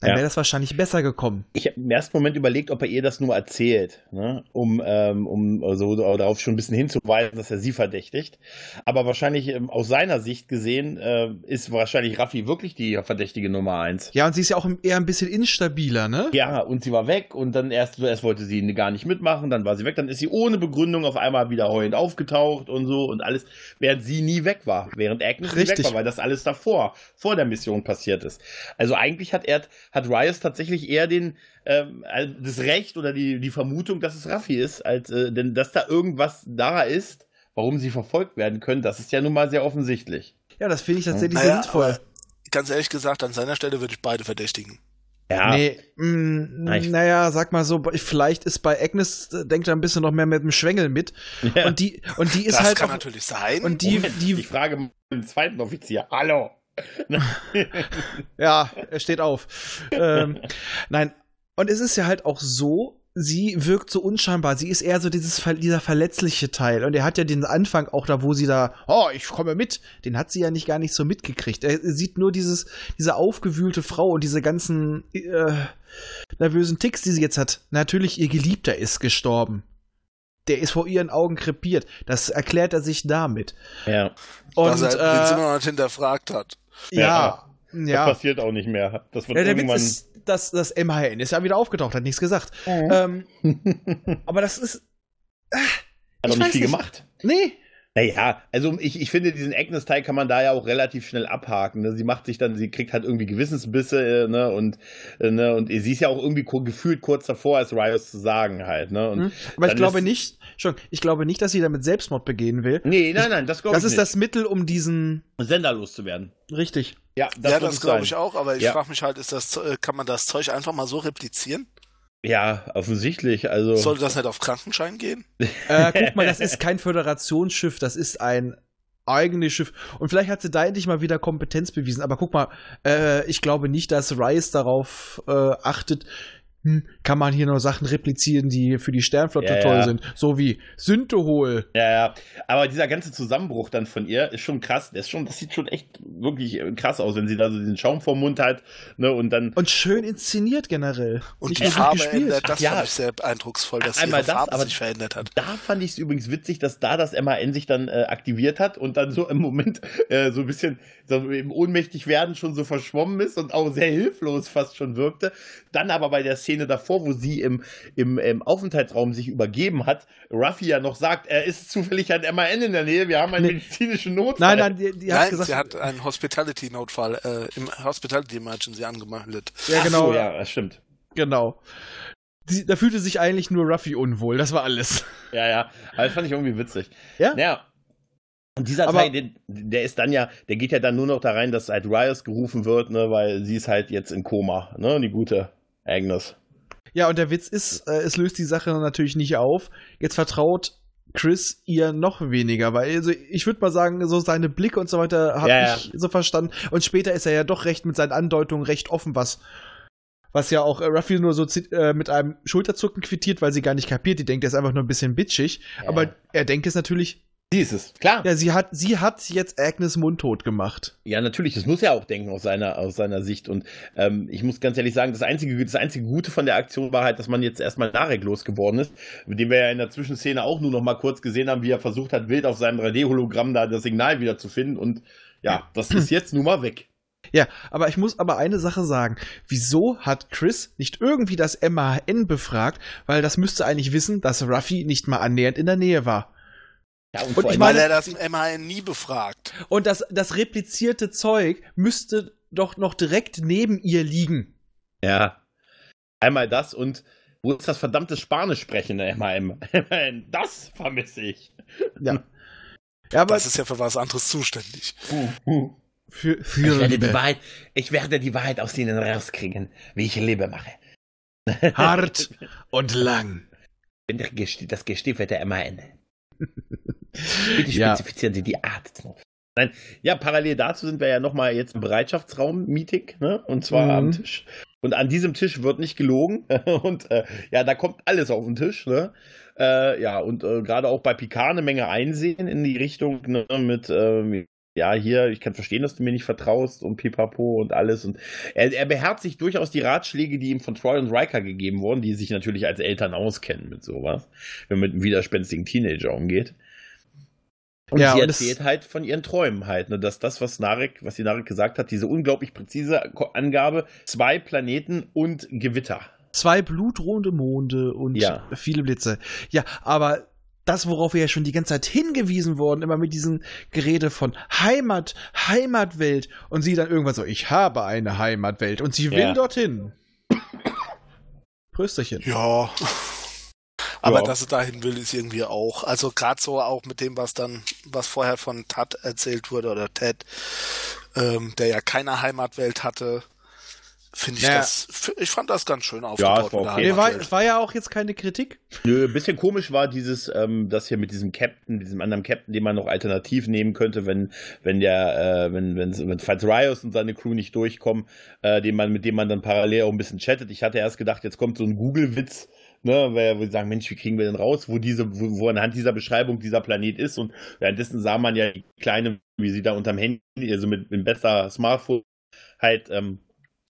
dann Ja. wäre das wahrscheinlich besser gekommen. Ich habe im ersten Moment überlegt, ob er ihr das nur erzählt, ne? um, ähm, um also, darauf schon ein bisschen hinzuweisen, dass er sie verdächtigt. Aber wahrscheinlich ähm, aus seiner Sicht gesehen äh, ist wahrscheinlich Raffi wirklich die verdächtige Nummer eins. Ja, und sie ist ja auch eher ein bisschen instabiler, ne? Ja, und sie war weg und dann erst, erst wollte sie gar nicht mitmachen, dann war sie weg, dann ist sie ohne Begründung auf einmal wieder heulend aufgetaucht und so und alles, während sie nie weg war, während Agnes nie weg Richtig. war, weil das alles davor, vor der Mission passiert ist. Also eigentlich hat er, hat Riot tatsächlich eher den, ähm, das Recht oder die, die Vermutung, dass es Raffi ist, als, äh, denn dass da irgendwas da ist, warum sie verfolgt werden können, das ist ja nun mal sehr offensichtlich. Ja, das finde ich tatsächlich Naja, sinnvoll. aber ganz ehrlich gesagt, an seiner Stelle würde ich beide verdächtigen. Ja, Nee, mh, ich- naja, sag mal so, vielleicht ist bei Agnes, äh, denkt er ein bisschen noch mehr mit dem Schwengel mit. Ja. Und die, und die ist das halt kann auch, natürlich sein. und die, Moment, die, ich frage mal den zweiten Offizier, hallo. Ja, er steht auf. ähm, nein, und es ist ja halt auch so, sie wirkt so unscheinbar. Sie ist eher so dieses, dieser verletzliche Teil. Und er hat ja den Anfang auch da, wo sie da, oh, ich komme mit, den hat sie ja nicht gar nicht so mitgekriegt. Er sieht nur dieses, diese aufgewühlte Frau und diese ganzen äh, nervösen Ticks, die sie jetzt hat. Natürlich, ihr Geliebter ist gestorben. Der ist vor ihren Augen krepiert. Das erklärt er sich damit. Ja, Und was er äh, noch nicht hinterfragt hat. Ja, das ja. passiert auch nicht mehr. Das wird Ja, der irgendwann. Witz ist, dass das MHN ist ja wieder aufgetaucht, hat nichts gesagt. Mhm. Ähm, aber das ist. hat ich auch nicht viel nicht. gemacht. Nee. Naja, also ich, ich finde, diesen Agnes-Teil kann man da ja auch relativ schnell abhaken. Ne? Sie macht sich dann, sie kriegt halt irgendwie Gewissensbisse, äh, ne, und, äh, ne, und sie ist ja auch irgendwie ko- gefühlt kurz davor, als Riot zu sagen halt, ne, und Hm. Aber ich glaube nicht, schon, ich glaube nicht, dass sie damit Selbstmord begehen will. Nee, nein, nein, das glaube ich Das ist nicht. das Mittel, um diesen. Sender loszuwerden. Richtig. Ja, das, ja, das glaube ich auch, aber ich Ja. frage mich halt, ist das, äh, kann man das Zeug einfach mal so replizieren? Ja, offensichtlich, also. Sollte das nicht auf Krankenschein gehen? Äh, guck mal, das ist kein Föderationsschiff, das ist ein eigenes Schiff. Und vielleicht hat sie da endlich mal wieder Kompetenz bewiesen. Aber guck mal, äh, ich glaube nicht, dass Rice darauf äh, achtet, hm, kann man hier noch Sachen replizieren, die für die Sternflotte Ja, toll ja. sind. So wie Syntehol. Ja, ja. Aber dieser ganze Zusammenbruch dann von ihr ist schon krass. Das, ist schon, das sieht schon echt wirklich äh, krass aus, wenn sie da so diesen Schaum vorm Mund hat, ne, und dann. Und schön inszeniert generell. Und die nur Farbe gespielt. ändert, das Ach ja. fand ich sehr eindrucksvoll, dass Einmal ihre das, Farbe aber- sich verändert hat. Da fand ich es übrigens witzig, dass da das MAN sich dann äh, aktiviert hat und dann so im Moment äh, so ein bisschen so im ohnmächtig werden schon so verschwommen ist und auch sehr hilflos fast schon wirkte. Dann aber bei der Szene davor, wo sie im, im, im Aufenthaltsraum sich übergeben hat, Ruffy ja noch sagt, er ist zufällig ein MAN in der Nähe, wir haben einen Nee. medizinischen Notfall. Nein, nein, die, die hat Nein, gesagt. sie hat einen Hospitality-Notfall äh, im Hospitality Emergency angemeldet. ja, genau. So, ja, das stimmt. Genau. Die, da fühlte sich eigentlich nur Ruffy unwohl. Das war alles. Ja, ja, aber das fand ich irgendwie witzig. Ja? Ja. Und dieser Aber- Teil, der, der ist dann ja, der geht ja dann nur noch da rein, dass halt Riot gerufen wird, ne, weil sie ist halt jetzt in Koma, ne, die gute Agnes. Ja, und der Witz ist, äh, es löst die Sache natürlich nicht auf. Jetzt vertraut Chris ihr noch weniger, weil also ich würde mal sagen, so seine Blicke und so weiter habe Ja, ja. ich so verstanden. Und später ist er ja doch recht mit seinen Andeutungen recht offen, was was ja auch äh, Ruffy nur so äh, mit einem Schulterzucken quittiert, weil sie gar nicht kapiert. Die denkt, er ist einfach nur ein bisschen bitchig. Ja. Aber er denkt es natürlich, Sie ist es, klar. Ja. ja, sie hat, sie hat jetzt Agnes mundtot gemacht. natürlich, das muss er auch denken aus seiner, aus seiner Sicht. Und ähm, ich muss ganz ehrlich sagen, das einzige, das einzige Gute von der Aktion war halt, dass man jetzt erstmal nachreglos geworden ist, mit dem wir ja in der Zwischenszene auch nur noch mal kurz gesehen haben, wie er versucht hat, wild auf seinem 3D-Hologramm da das Signal wieder zu finden. Und ja, das ist jetzt nun mal weg. Ja, aber ich muss aber eine Sache sagen. Wieso hat Chris nicht irgendwie das MAN befragt? Weil das müsste eigentlich wissen, dass Ruffy nicht mal annähernd in der Nähe war. Ja, Und vor ich meine- Weil er das MHN nie befragt. Und das, das replizierte Zeug müsste doch noch direkt neben ihr liegen. Ja. Einmal das und wo ist das verdammte Spanisch sprechende MAM? Das vermisse ich. Ja. Ja, aber Das ist ja für was anderes zuständig. für, Ich für werde, die. Wahrheit, ich werde die Wahrheit aus ihnen rauskriegen, wie ich Liebe mache. Hart und lang. das gestiefelte MAN. Bitte Ja. spezifizieren Sie die Art. Nein, ja, parallel dazu sind wir ja nochmal jetzt im Bereitschaftsraum-Meeting, ne? Und zwar Mhm. am Tisch. Und an diesem Tisch wird nicht gelogen. und äh, ja, da kommt alles auf den Tisch, ne? Äh, ja, und äh, gerade auch bei Picard eine Menge Einsehen in die Richtung, ne, mit, ähm, ja, hier, ich kann verstehen, dass du mir nicht vertraust und pipapo und alles. Und er, er beherzigt durchaus die Ratschläge, die ihm von Troy und Riker gegeben wurden, die sich natürlich als Eltern auskennen mit sowas, wenn man mit einem widerspenstigen Teenager umgeht. Und Ja, sie erzählt halt von ihren Träumen halt, ne, dass das, was Narek, was die Narek gesagt hat, diese unglaublich präzise Angabe, zwei Planeten und Gewitter. Zwei blutrote Monde und Ja. viele Blitze. Ja, aber das, worauf wir ja schon die ganze Zeit hingewiesen wurden, immer mit diesem Gerede von Heimat, Heimatwelt und sie dann irgendwann so, ich habe eine Heimatwelt und sie will Ja. dorthin. Prösterchen. Ja. Aber Ja. dass sie dahin will, ist irgendwie auch. Also gerade so auch mit dem, was dann, was vorher von Tat erzählt wurde oder Ted, ähm, der ja keine Heimatwelt hatte, finde ich Naja. das, ich fand das ganz schön aufgebaut. war mit der okay. Nee, war, war ja auch jetzt keine Kritik. Nö, ein bisschen komisch war dieses, ähm, das hier mit diesem Captain, mit diesem anderen Captain, den man noch alternativ nehmen könnte, wenn, wenn der, äh, wenn, wenn, wenn falls Rios und seine Crew nicht durchkommen, äh, den man, mit dem man dann parallel auch ein bisschen chattet. Ich hatte erst gedacht, jetzt kommt so ein Google-Witz, ne, weil wir sagen, Mensch, wie kriegen wir denn raus, wo diese, wo, wo anhand dieser Beschreibung dieser Planet ist und währenddessen sah man ja die Kleine, wie sie da unterm Handy, also mit, mit besser Smartphone halt, ähm,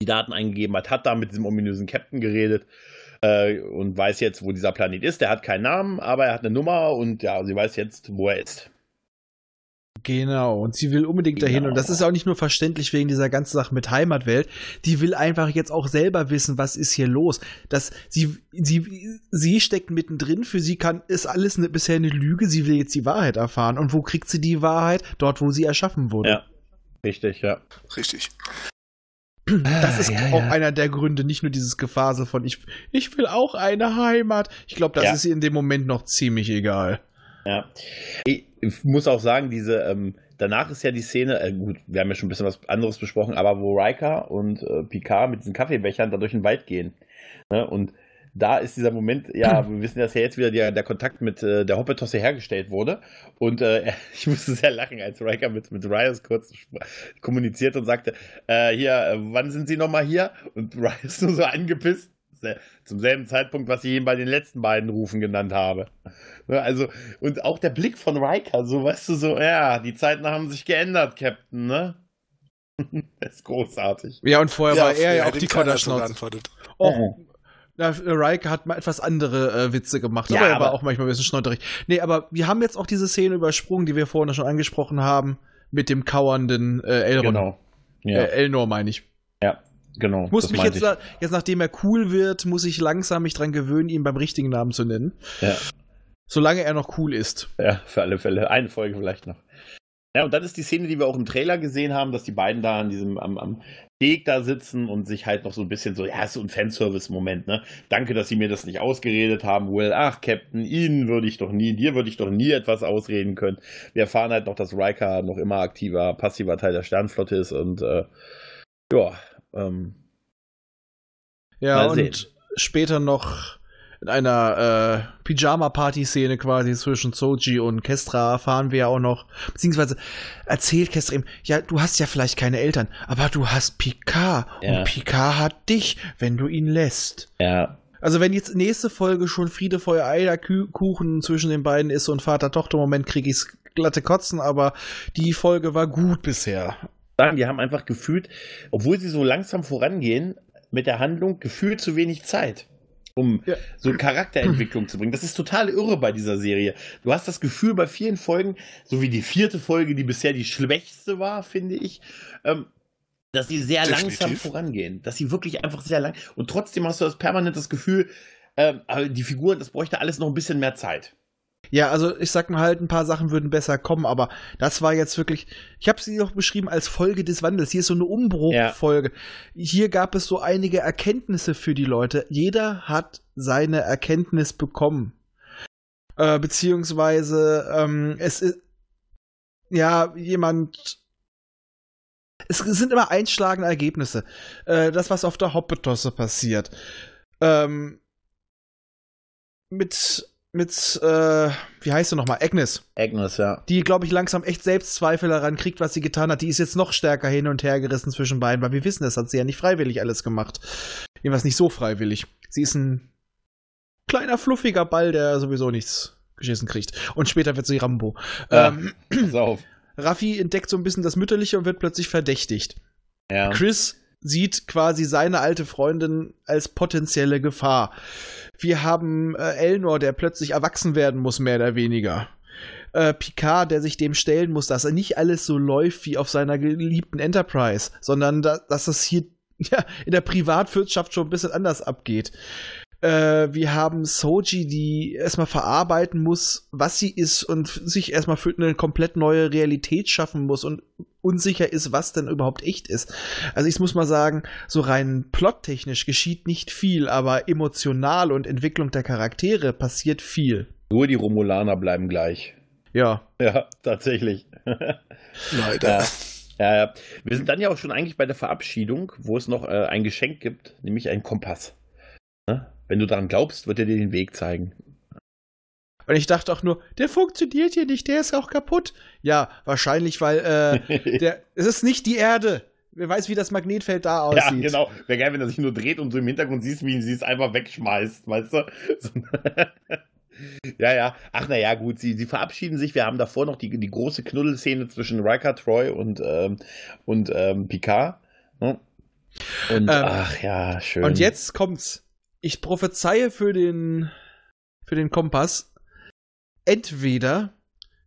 die Daten eingegeben hat, hat da mit diesem ominösen Captain geredet äh, und weiß jetzt, wo dieser Planet ist. Der hat keinen Namen, aber er hat eine Nummer und ja, sie weiß jetzt, wo er ist. Genau, und sie will unbedingt dahin. Genau. Und das ist auch nicht nur verständlich wegen dieser ganzen Sache mit Heimatwelt. Die will einfach jetzt auch selber wissen, was ist hier los. Das, sie, sie, sie steckt mittendrin. Für sie kann, ist alles eine, bisher eine Lüge. Sie will jetzt die Wahrheit erfahren. Und wo kriegt sie die Wahrheit? Dort, wo sie erschaffen wurde. Ja. Richtig, ja. Richtig. Das ist Ja, auch ja. einer der Gründe, nicht nur dieses Gefasel von ich, ich will auch eine Heimat. Ich glaube, das Ja. ist ihr in dem Moment noch ziemlich egal. Ja. Ich, ich muss auch sagen, diese, ähm, danach ist ja die Szene, äh, gut, wir haben ja schon ein bisschen was anderes besprochen, aber wo Riker und äh, Picard mit diesen Kaffeebechern da durch den Wald gehen. Ne? Und da ist dieser Moment, ja, wir wissen, dass ja jetzt wieder der, der Kontakt mit äh, der Hoppetosse hergestellt wurde. Und äh, ich musste sehr lachen, als Riker mit, mit Rios kurz kommuniziert und sagte, äh, hier, äh, wann sind Sie nochmal hier? Und Rios nur so angepisst. Zum selben Zeitpunkt, was ich ihn bei den letzten beiden Rufen genannt habe. Ne, Also, und auch der Blick von Riker, so, weißt du, so, ja, die Zeiten haben sich geändert, Captain, ne? das ist großartig. Ja, und vorher war er ja auch die Konterschnauze. Oh, na, Riker hat mal etwas andere äh, Witze gemacht, Ja, aber er war auch manchmal ein bisschen schnotterig. Nee, aber wir haben jetzt auch diese Szene übersprungen, die wir vorhin schon angesprochen haben, mit dem kauernden äh, Elrond. Genau. Ja, Äh, Elnor meine ich. ja genau. Muss mich jetzt, jetzt, nachdem er cool wird, muss ich langsam mich dran gewöhnen, ihn beim richtigen Namen zu nennen. Ja. Solange er noch cool ist. Ja, für alle Fälle. Eine Folge vielleicht noch. Ja, und das ist die Szene, die wir auch im Trailer gesehen haben, dass die beiden da an diesem, am, am Weg da sitzen und sich halt noch so ein bisschen so, ja, ist so ein Fanservice-Moment, ne? Danke, dass Sie mir das nicht ausgeredet haben, Will. Ach, Captain, Ihnen würde ich doch nie, dir würde ich doch nie etwas ausreden können. Wir erfahren halt noch, dass Riker noch immer aktiver, passiver Teil der Sternflotte ist und, äh, ja, ähm, Ja, und später noch in einer äh, Pyjama-Party-Szene quasi zwischen Soji und Kestra erfahren wir ja auch noch, beziehungsweise erzählt Kestra ihm, ja, du hast ja vielleicht keine Eltern, aber du hast Picard Ja. und Picard hat dich, wenn du ihn lässt. ja, Also wenn jetzt nächste Folge schon Friede, Feuer, Eierkuchen zwischen den beiden ist und Vater-Tochter-Moment kriege ich's glatte Kotzen, aber die Folge war gut bisher. die haben einfach gefühlt, obwohl sie so langsam vorangehen mit der Handlung, gefühlt zu wenig Zeit, um Ja. so Charakterentwicklung zu bringen. Das ist total irre bei dieser Serie. Du hast das Gefühl bei vielen Folgen, so wie die vierte Folge, die bisher die schwächste war, finde ich, ähm, dass sie sehr Definitiv. langsam vorangehen. Dass sie wirklich einfach sehr lang. Und trotzdem hast du das permanent das Gefühl, ähm, aber die Figuren, das bräuchte alles noch ein bisschen mehr Zeit. Ja, also ich sag mal halt, ein paar Sachen würden besser kommen, aber das war jetzt wirklich, ich habe sie doch beschrieben als Folge des Wandels. Hier ist so eine Umbruchfolge. Hier gab es so einige Erkenntnisse für die Leute. Jeder hat seine Erkenntnis bekommen. Äh, beziehungsweise ähm, es ist ja jemand. Es sind immer einschlagende Ergebnisse. Äh, das, was auf der Hoppetosse passiert. Ähm, mit mit, äh, wie heißt sie nochmal? Agnes. Agnes, ja. Die, glaube ich, langsam echt Selbstzweifel daran kriegt, was sie getan hat. Die ist jetzt noch stärker hin und her gerissen zwischen beiden, weil wir wissen, das hat sie ja nicht freiwillig alles gemacht. Jedenfalls nicht so freiwillig. Sie ist ein kleiner, fluffiger Ball, der sowieso nichts geschissen kriegt. Und später wird sie Rambo. Ja. Ähm, Pass auf. Raffi entdeckt so ein bisschen das Mütterliche und wird plötzlich verdächtigt. Ja. Chris sieht quasi seine alte Freundin als potenzielle Gefahr. Wir haben äh, Elnor, der plötzlich erwachsen werden muss, mehr oder weniger. Äh, Picard, der sich dem stellen muss, dass er nicht alles so läuft wie auf seiner geliebten Enterprise, sondern da, dass es hier ja, in der Privatwirtschaft schon ein bisschen anders abgeht. Äh, wir haben Soji, die erstmal verarbeiten muss, was sie ist und sich erstmal für eine komplett neue Realität schaffen muss und unsicher ist, was denn überhaupt echt ist. Also ich muss mal sagen, so rein plottechnisch geschieht nicht viel, aber emotional und Entwicklung der Charaktere passiert viel. Nur die Romulaner bleiben gleich. Ja. Ja, tatsächlich. Leider. Ja. Ja. Wir sind dann ja auch schon eigentlich bei der Verabschiedung, wo es noch äh, ein Geschenk gibt, nämlich einen Kompass. Ne? Wenn du daran glaubst, wird er dir den Weg zeigen. Und ich dachte auch nur, der funktioniert hier nicht, der ist auch kaputt. Ja, wahrscheinlich, weil äh, der, es ist nicht die Erde. Wer weiß, wie das Magnetfeld da aussieht. Ja, genau. Wäre geil, wenn er sich nur dreht und du im Hintergrund siehst, wie sie es einfach wegschmeißt, weißt du? So- ja, ja. Ach, naja, gut, sie, sie verabschieden sich. Wir haben davor noch die, die große Knuddelszene zwischen Riker, Troy und, ähm, und ähm, Picard. Ne? Und, ach ja, schön. Und jetzt kommt's. Ich prophezeie für den, für den Kompass. Entweder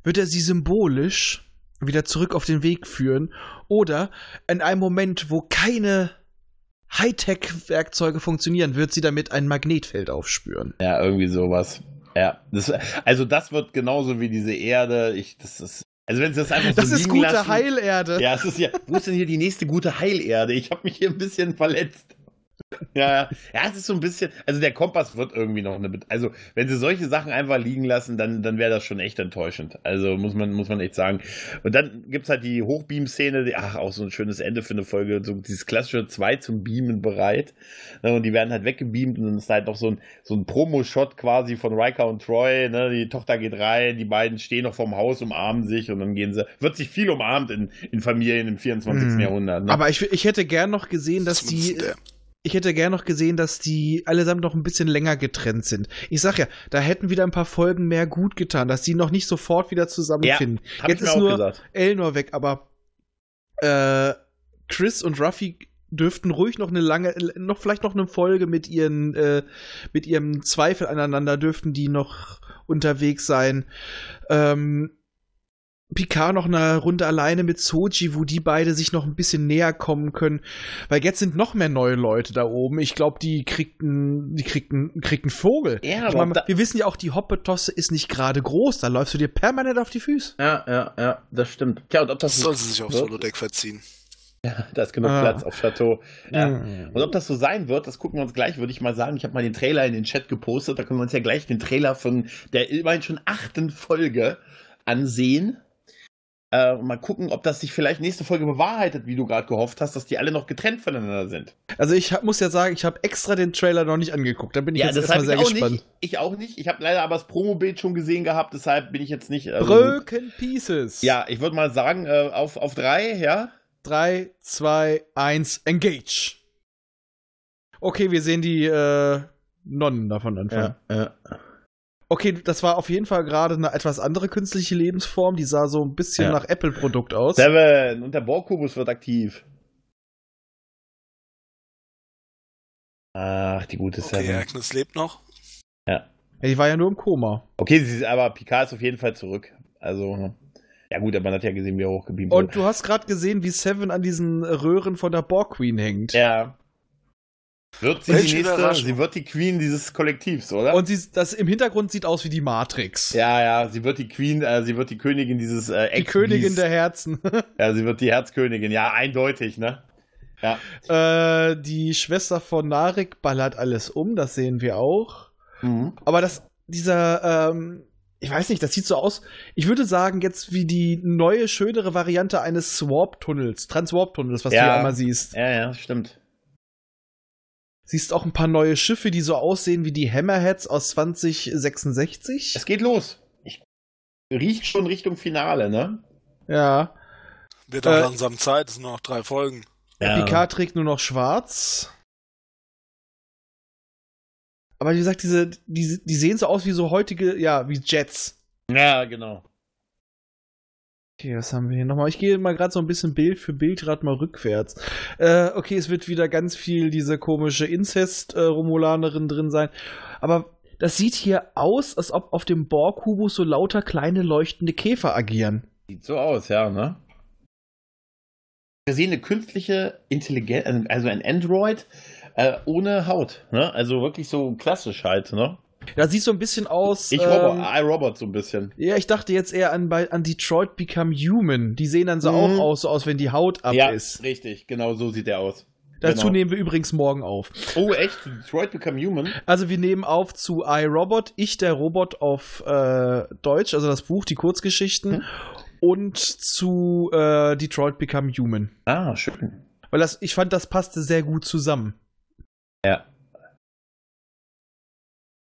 wird er sie symbolisch wieder zurück auf den Weg führen oder in einem Moment, wo keine Hightech-Werkzeuge funktionieren, wird sie damit ein Magnetfeld aufspüren. Ja, irgendwie sowas. Ja, das, also das wird genauso wie diese Erde. Ich, das ist, also wenn sie das einfach so Das ist gute lassen, Heilerde. Ja, es ist ja. Wo ist denn hier die nächste gute Heilerde? Ich habe mich hier ein bisschen verletzt. Ja, ja. Ja, es ist so ein bisschen. Also der Kompass wird irgendwie noch eine. Also, wenn sie solche Sachen einfach liegen lassen, dann, dann wäre das schon echt enttäuschend. Also muss man, muss man echt sagen. Und dann gibt's halt die Hochbeam-Szene, die, ach, auch so ein schönes Ende für eine Folge, so dieses klassische 2 zum Beamen bereit. Ne, Und die werden halt weggebeamt und dann ist halt noch so ein, so ein Promo-Shot quasi von Riker und Troy. Ne? Die Tochter geht rein, die beiden stehen noch vorm Haus, umarmen sich und dann gehen sie. Wird sich viel umarmt in, in Familien im 24. Hm. Jahrhundert. Ne? Aber ich, ich hätte gern noch gesehen, dass die. Ich hätte gern noch gesehen, dass die allesamt noch ein bisschen länger getrennt sind. Ich sag ja, da hätten wieder ein paar Folgen mehr gut getan, dass die noch nicht sofort wieder zusammenfinden. Hab Jetzt ist nur gesagt. Elnor weg, aber äh, Chris und Ruffy dürften ruhig noch eine lange, noch vielleicht noch eine Folge mit ihren, äh, mit ihrem Zweifel aneinander dürften die noch unterwegs sein. Ähm, Picard noch eine Runde alleine mit Soji, wo die beide sich noch ein bisschen näher kommen können. Weil jetzt sind noch mehr neue Leute da oben. Ich glaube, die kriegten, die kriegten, kriegten Vogel. Ja, aber mein, da- wir wissen ja auch, die Hoppetosse ist nicht gerade groß. Da läufst du dir permanent auf die Füße. Ja, ja, ja, das stimmt. Tja, und ob das Soll sie sich aufs wird? Solodeck verziehen. Ja, da ist genug Ah. Platz auf Chateau. Ja. Mhm. Und ob das so sein wird, das gucken wir uns gleich, würde ich mal sagen. Ich habe mal den Trailer in den Chat gepostet. Da können wir uns ja gleich den Trailer von der immerhin schon achten Folge ansehen. Äh, und mal gucken, ob das sich vielleicht nächste Folge bewahrheitet, wie du gerade gehofft hast, dass die alle noch getrennt voneinander sind. Also ich hab, muss ja sagen, ich habe extra den Trailer noch nicht angeguckt. Da bin ich jetzt erstmal sehr auch gespannt. nicht. Ich auch nicht. Ich habe leider aber das Promo-Bild schon gesehen gehabt, deshalb bin ich jetzt nicht. also- Broken Pieces. Ja, ich würde mal sagen, äh, auf, auf drei, ja. 3, 2, 1, engage. Okay, wir sehen die äh, Nonnen davon anfangen. ja. Okay, das war auf jeden Fall gerade eine etwas andere künstliche Lebensform. Die sah so ein bisschen Ja. nach Apple-Produkt aus. Seven und der Borgkubus wird aktiv. Ach, die gute Okay, Seven. Agnes lebt noch. Ja, die war ja nur im Koma. Okay, sie ist, aber Picard ist auf jeden Fall zurück. Also, ja gut, aber man hat ja gesehen, wie er hochgebeamt wurde. Und du hast gerade gesehen, wie Seven an diesen Röhren von der Borg Queen hängt. Ja. Wird sie die nächste, sie wird die Queen dieses Kollektivs, oder? Und sie, das im Hintergrund sieht aus wie die Matrix. ja, ja, sie wird die Queen, äh, sie wird die Königin dieses äh, Die Königin der Herzen. Ja, sie wird die Herzkönigin, ja, eindeutig, ne? Ja. äh, die Schwester von Narek ballert alles um, das sehen wir auch. Mhm. Aber das, dieser, ähm, ich weiß nicht, das sieht so aus. Ich würde sagen, jetzt wie die neue, schönere Variante eines Warp-Tunnels, Trans-Warp-Tunnels, was du Ja. ja immer siehst. Ja, ja, stimmt. Siehst auch ein paar neue Schiffe, die so aussehen wie die Hammerheads aus 2066. Es geht los. Ich riecht schon Richtung Finale, ne? Ja. Wird auch Äh, langsam Zeit, es sind nur noch drei Folgen. Picard trägt nur noch schwarz. Aber wie gesagt, diese, die, die sehen so aus wie so heutige, ja, wie Jets. Ja, genau. Okay, was haben wir hier nochmal? Ich gehe mal gerade so ein bisschen Bild für Bild gerade mal rückwärts. Äh, okay, es wird wieder ganz viel diese komische Inzest-Romulanerin drin sein. Aber das sieht hier aus, als ob auf dem Borg-Kubus so lauter kleine leuchtende Käfer agieren. Sieht so aus, ja, ne? Wir sehen eine künstliche Intelligenz, also ein Android äh, ohne Haut, ne? Also wirklich so klassisch halt, ne? Das sieht so ein bisschen aus. Ich ähm, Robot, I Robot so ein bisschen. Ja, ich dachte jetzt eher an, bei, an Detroit Become Human. Die sehen dann so Mhm. auch aus, so aus, wenn die Haut ab ja, ist. richtig, genau so sieht der aus. Dazu genau. nehmen wir übrigens morgen auf. Oh, echt? Detroit Become Human? Also wir nehmen auf zu iRobot, ich der Robot auf äh, Deutsch, also das Buch, die Kurzgeschichten, Hm. und zu äh, Detroit Become Human. Ah, schön. Weil das, ich fand, das passte sehr gut zusammen. Ja.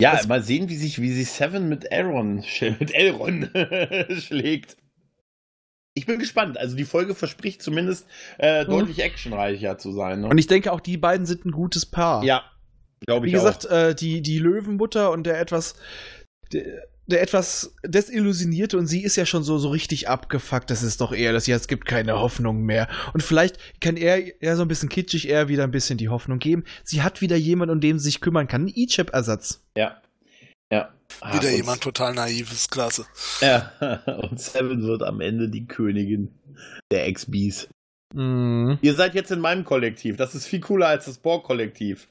Ja, Das- mal sehen, wie sich, wie sich Seven mit Aaron, mit Elron schlägt. Ich bin gespannt. Also die Folge verspricht zumindest äh, Mhm. deutlich actionreicher zu sein. Ne? Und ich denke auch, die beiden sind ein gutes Paar. ja, glaube Wie ich gesagt, äh, die, die Löwenmutter und der etwas, der, der etwas desillusionierte und sie ist ja schon so, so richtig abgefuckt. Das ist doch eher, dass jetzt gibt keine Hoffnung mehr. Und vielleicht kann er ja so ein bisschen kitschig eher wieder ein bisschen die Hoffnung geben. Sie hat wieder jemanden, um den sie sich kümmern kann. Ein E-Chip-Ersatz. Ja. Ja. Ah, Wieder jemand total naives, klasse. Ja. Und Seven wird am Ende die Königin der Ex-Bees. Mhm. Ihr seid jetzt in meinem Kollektiv. Das ist viel cooler als das Borg-Kollektiv.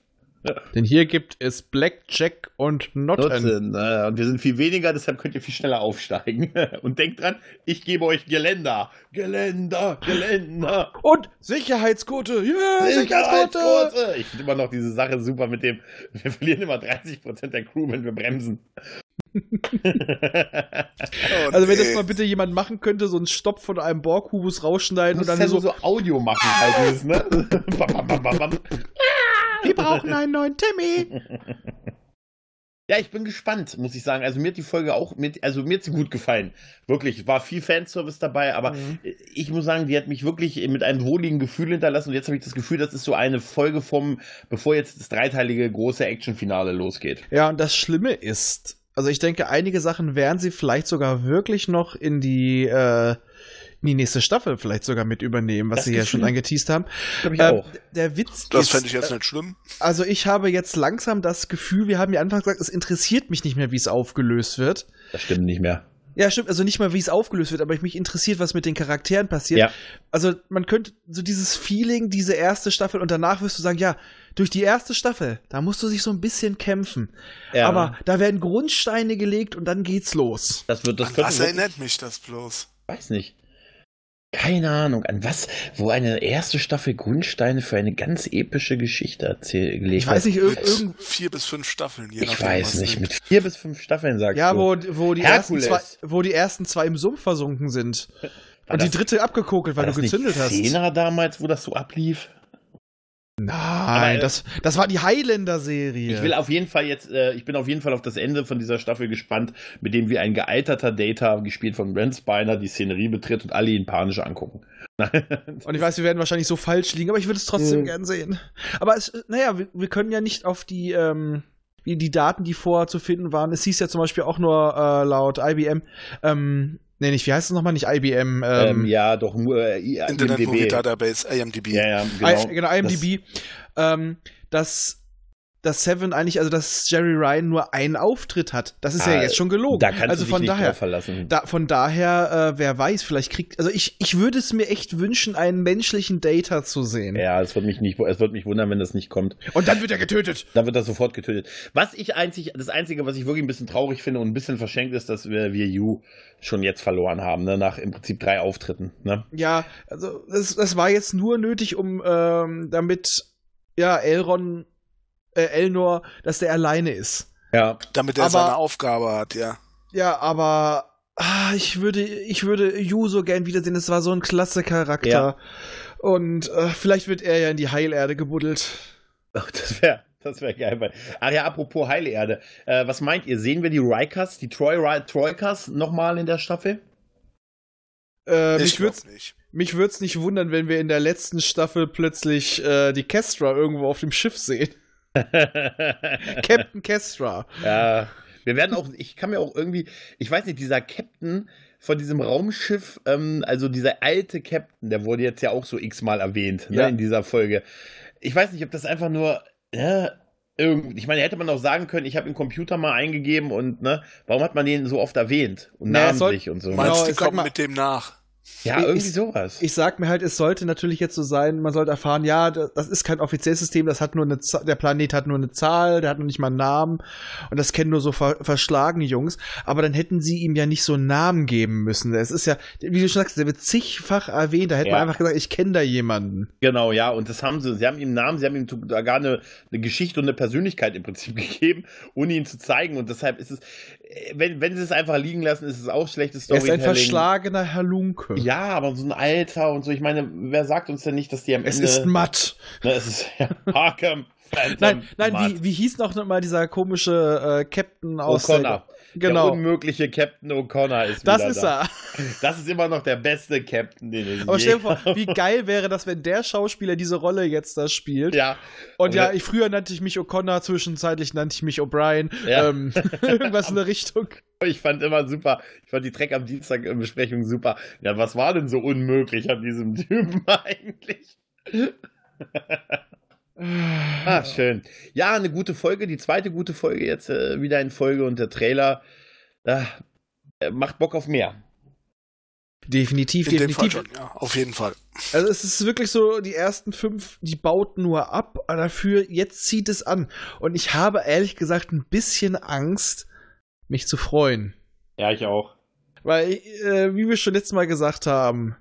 Denn hier gibt es Blackjack und Notten. Nutzen. Äh, und wir sind viel weniger, deshalb könnt ihr viel schneller aufsteigen. Und denkt dran, ich gebe euch Geländer. Geländer, Geländer. Und Sicherheitsgurte. Yeah, Sicherheitsgurte. Sicherheitsgurte. Ich finde immer noch diese Sache super mit dem, wir verlieren immer 30% der Crew, wenn wir bremsen. Oh, Also wenn das mal bitte jemand machen könnte, so einen Stopp von einem Borg-Kubus rausschneiden und dann ja so, so, Audio machen halt, dieses, ne? Wir brauchen einen neuen Timmy. Ja, ich bin gespannt, muss ich sagen. Also mir hat die Folge auch, mit, also mir hat sie gut gefallen. Wirklich, war viel Fanservice dabei, aber Mhm. ich muss sagen, die hat mich wirklich mit einem wohligen Gefühl hinterlassen und jetzt habe ich das Gefühl, das ist so eine Folge vom, bevor jetzt das dreiteilige große Actionfinale losgeht. Ja, und das Schlimme ist, also ich denke, einige Sachen werden sie vielleicht sogar wirklich noch in die, äh, in die nächste Staffel vielleicht sogar mit übernehmen, was Das sie ja schon angeteased haben. Ich Ähm, auch. der Witz Das ist, fände ich jetzt äh, nicht schlimm. also ich habe jetzt langsam das Gefühl, wir haben ja anfangs gesagt, es interessiert mich nicht mehr, wie es aufgelöst wird. Das stimmt nicht mehr. Ja, stimmt, also nicht mal, wie es aufgelöst wird, aber mich interessiert, was mit den Charakteren passiert. Ja. Also man könnte so dieses Feeling, diese erste Staffel und danach wirst du sagen, ja, durch die erste Staffel, da musst du sich so ein bisschen kämpfen. ja. Aber da werden Grundsteine gelegt und dann geht's los. das wird, das An was erinnert mich das bloß? weiß nicht. Keine Ahnung, an was, wo eine erste Staffel Grundsteine für eine ganz epische Geschichte erzählt gelegt Ich weiß nicht, irgend vier bis fünf Staffeln, je Ich nachdem, weiß nicht, mit vier bis fünf Staffeln sagst ja, du. wo, wo, die ersten zwei, wo die ersten zwei im Sumpf versunken sind. War Und die das- dritte abgekokelt, weil war du das gezündet nicht hast. Zehner damals, wo das so ablief? Nein, Aber, das, das war die Highlander-Serie. Ich will auf jeden Fall jetzt, äh, ich bin auf jeden Fall auf das Ende von dieser Staffel gespannt, mit dem wie ein gealterter Data, gespielt von Brent Spiner, die Szenerie betritt und alle ihn panisch angucken. Und ich weiß, wir werden wahrscheinlich so falsch liegen, aber ich würde es trotzdem Mhm. gern sehen. Aber es, naja, wir, wir können ja nicht auf die, ähm, die, die Daten, die vorher zu finden waren. Es hieß ja zum Beispiel auch nur äh, laut IBM, ähm, nee, nicht, wie heißt es nochmal? Nicht IBM, ähm, ähm, ja, doch nur äh, I- Internet Movie IMDb. Database, IMDb. Ja, ja, genau, genau. genau IMDb, ähm, dass dass Seven eigentlich, also dass Jerry Ryan nur einen Auftritt hat. Das ist ja Ah, jetzt schon gelogen. Da kannst also du dich von nicht daher, drauf verlassen. da, von daher, äh, wer weiß, vielleicht kriegt, also ich, ich würde es mir echt wünschen, einen menschlichen Data zu sehen. ja, es wird mich nicht, es wird mich wundern, wenn das nicht kommt. Und dann wird er getötet. Da wird er sofort getötet. Was ich einzig, das Einzige, was ich wirklich ein bisschen traurig finde und ein bisschen verschenkt ist, dass wir, wir You schon jetzt verloren haben, ne? nach im Prinzip drei Auftritten. Ne? Ja, also das, das war jetzt nur nötig, um ähm, damit ja Elron, äh, Elnor, dass der alleine ist. Ja. Damit er Aber- seine Aufgabe hat, ja. Ja, aber ah, ich würde, ich würde Yu so gern wiedersehen. Es war so ein klasse Charakter. Ja. Und äh, vielleicht wird er ja in die Heilerde gebuddelt. Ach, Das wäre Das wäre geil. Ach ja, apropos Heile Erde. Äh, was meint ihr? Sehen wir die Rikers, die Troy Troikers nochmal in der Staffel? Äh, ich würde nicht. Mich würde es nicht wundern, wenn wir in der letzten Staffel plötzlich äh, die Kestra irgendwo auf dem Schiff sehen. Captain Kestra. Ja, wir werden auch, ich kann mir auch irgendwie, ich weiß nicht, dieser Captain von diesem Raumschiff, ähm, also dieser alte Captain, der wurde jetzt ja auch so x-mal erwähnt ne, ja. in dieser Folge. Ich weiß nicht, ob das einfach nur, ja, ich meine, hätte man auch sagen können, ich habe den Computer mal eingegeben und ne, warum hat man den so oft erwähnt und namentlich soll, und so. Meinst du, kommt mit dem nach? Ja, irgendwie ich, sowas. Ich sag mir halt, es sollte natürlich jetzt so sein, man sollte erfahren, ja, das ist kein offizielles System, das hat nur eine Z der Planet hat nur eine Zahl, der hat noch nicht mal einen Namen und das kennen nur so ver verschlagene Jungs, aber dann hätten sie ihm ja nicht so einen Namen geben müssen. Es ist ja, wie du schon sagst, der wird zigfach erwähnt, da hätte ja. man einfach gesagt, ich kenne da jemanden. Genau, ja, und das haben sie, sie haben ihm einen Namen, sie haben ihm da gar eine, eine Geschichte und eine Persönlichkeit im Prinzip gegeben, ohne ihn zu zeigen und deshalb ist es, wenn, wenn sie es einfach liegen lassen, ist es auch schlechtes Storytelling. Er ist ein verschlagener Herr Lunke. Ja, aber so ein Alter und so. Ich meine, wer sagt uns denn nicht, dass die am es Ende. Es ist matt. Ne, es ist ja, Arkham. Phantom nein, nein, wie, wie hieß noch mal dieser komische äh, Captain aus O'Connor. Der, genau. Der unmögliche Captain O'Connor ist Das ist da. er. Das ist immer noch der beste Captain, den es Aber stell dir vor, wie geil wäre das, wenn der Schauspieler diese Rolle jetzt da spielt. Ja. Und, und ja, ich, früher nannte ich mich O'Connor, zwischenzeitlich nannte ich mich O'Brien. Ja. Ähm, irgendwas in der Richtung. Ich fand immer super, ich fand die Dreck am Dienstag Besprechung super. Ja, was war denn so unmöglich an diesem Typen eigentlich? Ah, schön. Ja, eine gute Folge, die zweite gute Folge jetzt äh, wieder in Folge und der Trailer äh, macht Bock auf mehr. Definitiv, in definitiv. Schon, ja, auf jeden Fall. Also es ist wirklich so, die ersten fünf, die bauten nur ab, aber dafür, jetzt zieht es an. Und ich habe ehrlich gesagt ein bisschen Angst, mich zu freuen. Ja, ich auch. Weil, äh, wie wir schon letztes Mal gesagt haben,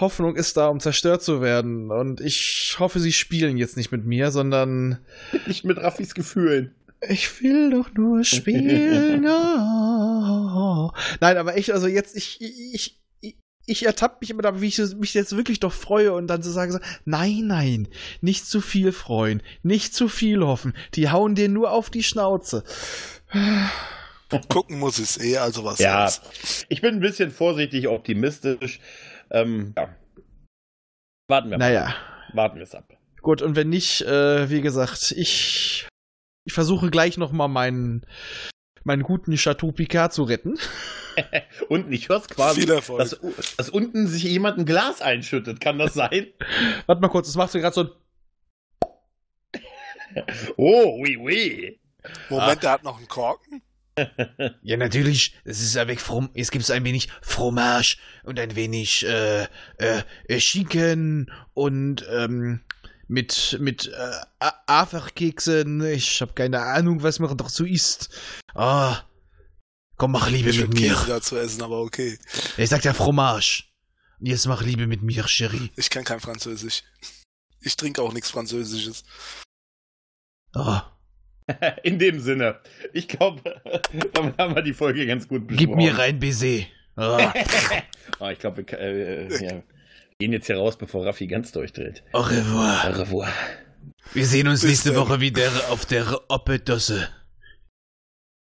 Hoffnung ist da, um zerstört zu werden. Und ich hoffe, sie spielen jetzt nicht mit mir, sondern. Nicht mit Raffis Gefühlen. Ich will doch nur spielen. oh. Nein, aber ich, also jetzt, ich, ich, ich, ich ertappe mich immer dabei, wie ich mich jetzt wirklich doch freue und dann zu so sagen, so, nein, nein, nicht zu viel freuen, nicht zu viel hoffen. Die hauen dir nur auf die Schnauze. Gucken muss es eh, also was. Ja, heißt. ich bin ein bisschen vorsichtig optimistisch. Ähm, ja. Warten wir naja. mal. Warten wir es ab. Gut, und wenn nicht, äh, wie gesagt, ich, ich versuche gleich nochmal meinen, meinen guten Chateau Picard zu retten. unten, ich hör's quasi, dass, dass, unten sich jemand ein Glas einschüttet. Kann das sein? Warte mal kurz, das macht so gerade so ein. oh, oui, oui. Moment, ah. der hat noch einen Korken. Ja, natürlich. Es ist ein wenig From es gibt ein wenig Fromage und ein wenig äh, äh, Schinken und ähm, mit mit äh, Aferkeksen. Ich habe keine Ahnung, was man doch so isst. Ah, komm, mach Liebe ich mit mir. Käse dazu essen, aber okay. Ich sag ja Fromage. Jetzt mach Liebe mit mir, Cherie. Ich kann kein Französisch. Ich trinke auch nichts Französisches. Ah. In dem Sinne. Ich glaube, damit haben wir die Folge ganz gut besprochen. Gib mir rein Baiser. Oh. oh, ich glaube, wir äh, ja, gehen jetzt hier raus, bevor Raffi ganz durchdreht. Au revoir. Au revoir. Wir sehen uns Bis nächste dann. Woche wieder auf der Oppedosse.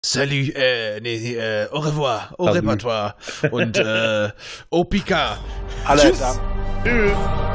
Salut, äh, nee, äh, au revoir, au repertoire und äh, au Pika. Alle Tschüss. Tschüss.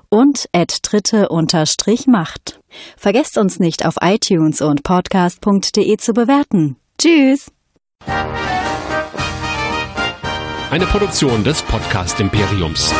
und at dritte-macht. Vergesst uns nicht auf iTunes und podcast.de zu bewerten. Tschüss! Eine Produktion des Podcast Imperiums.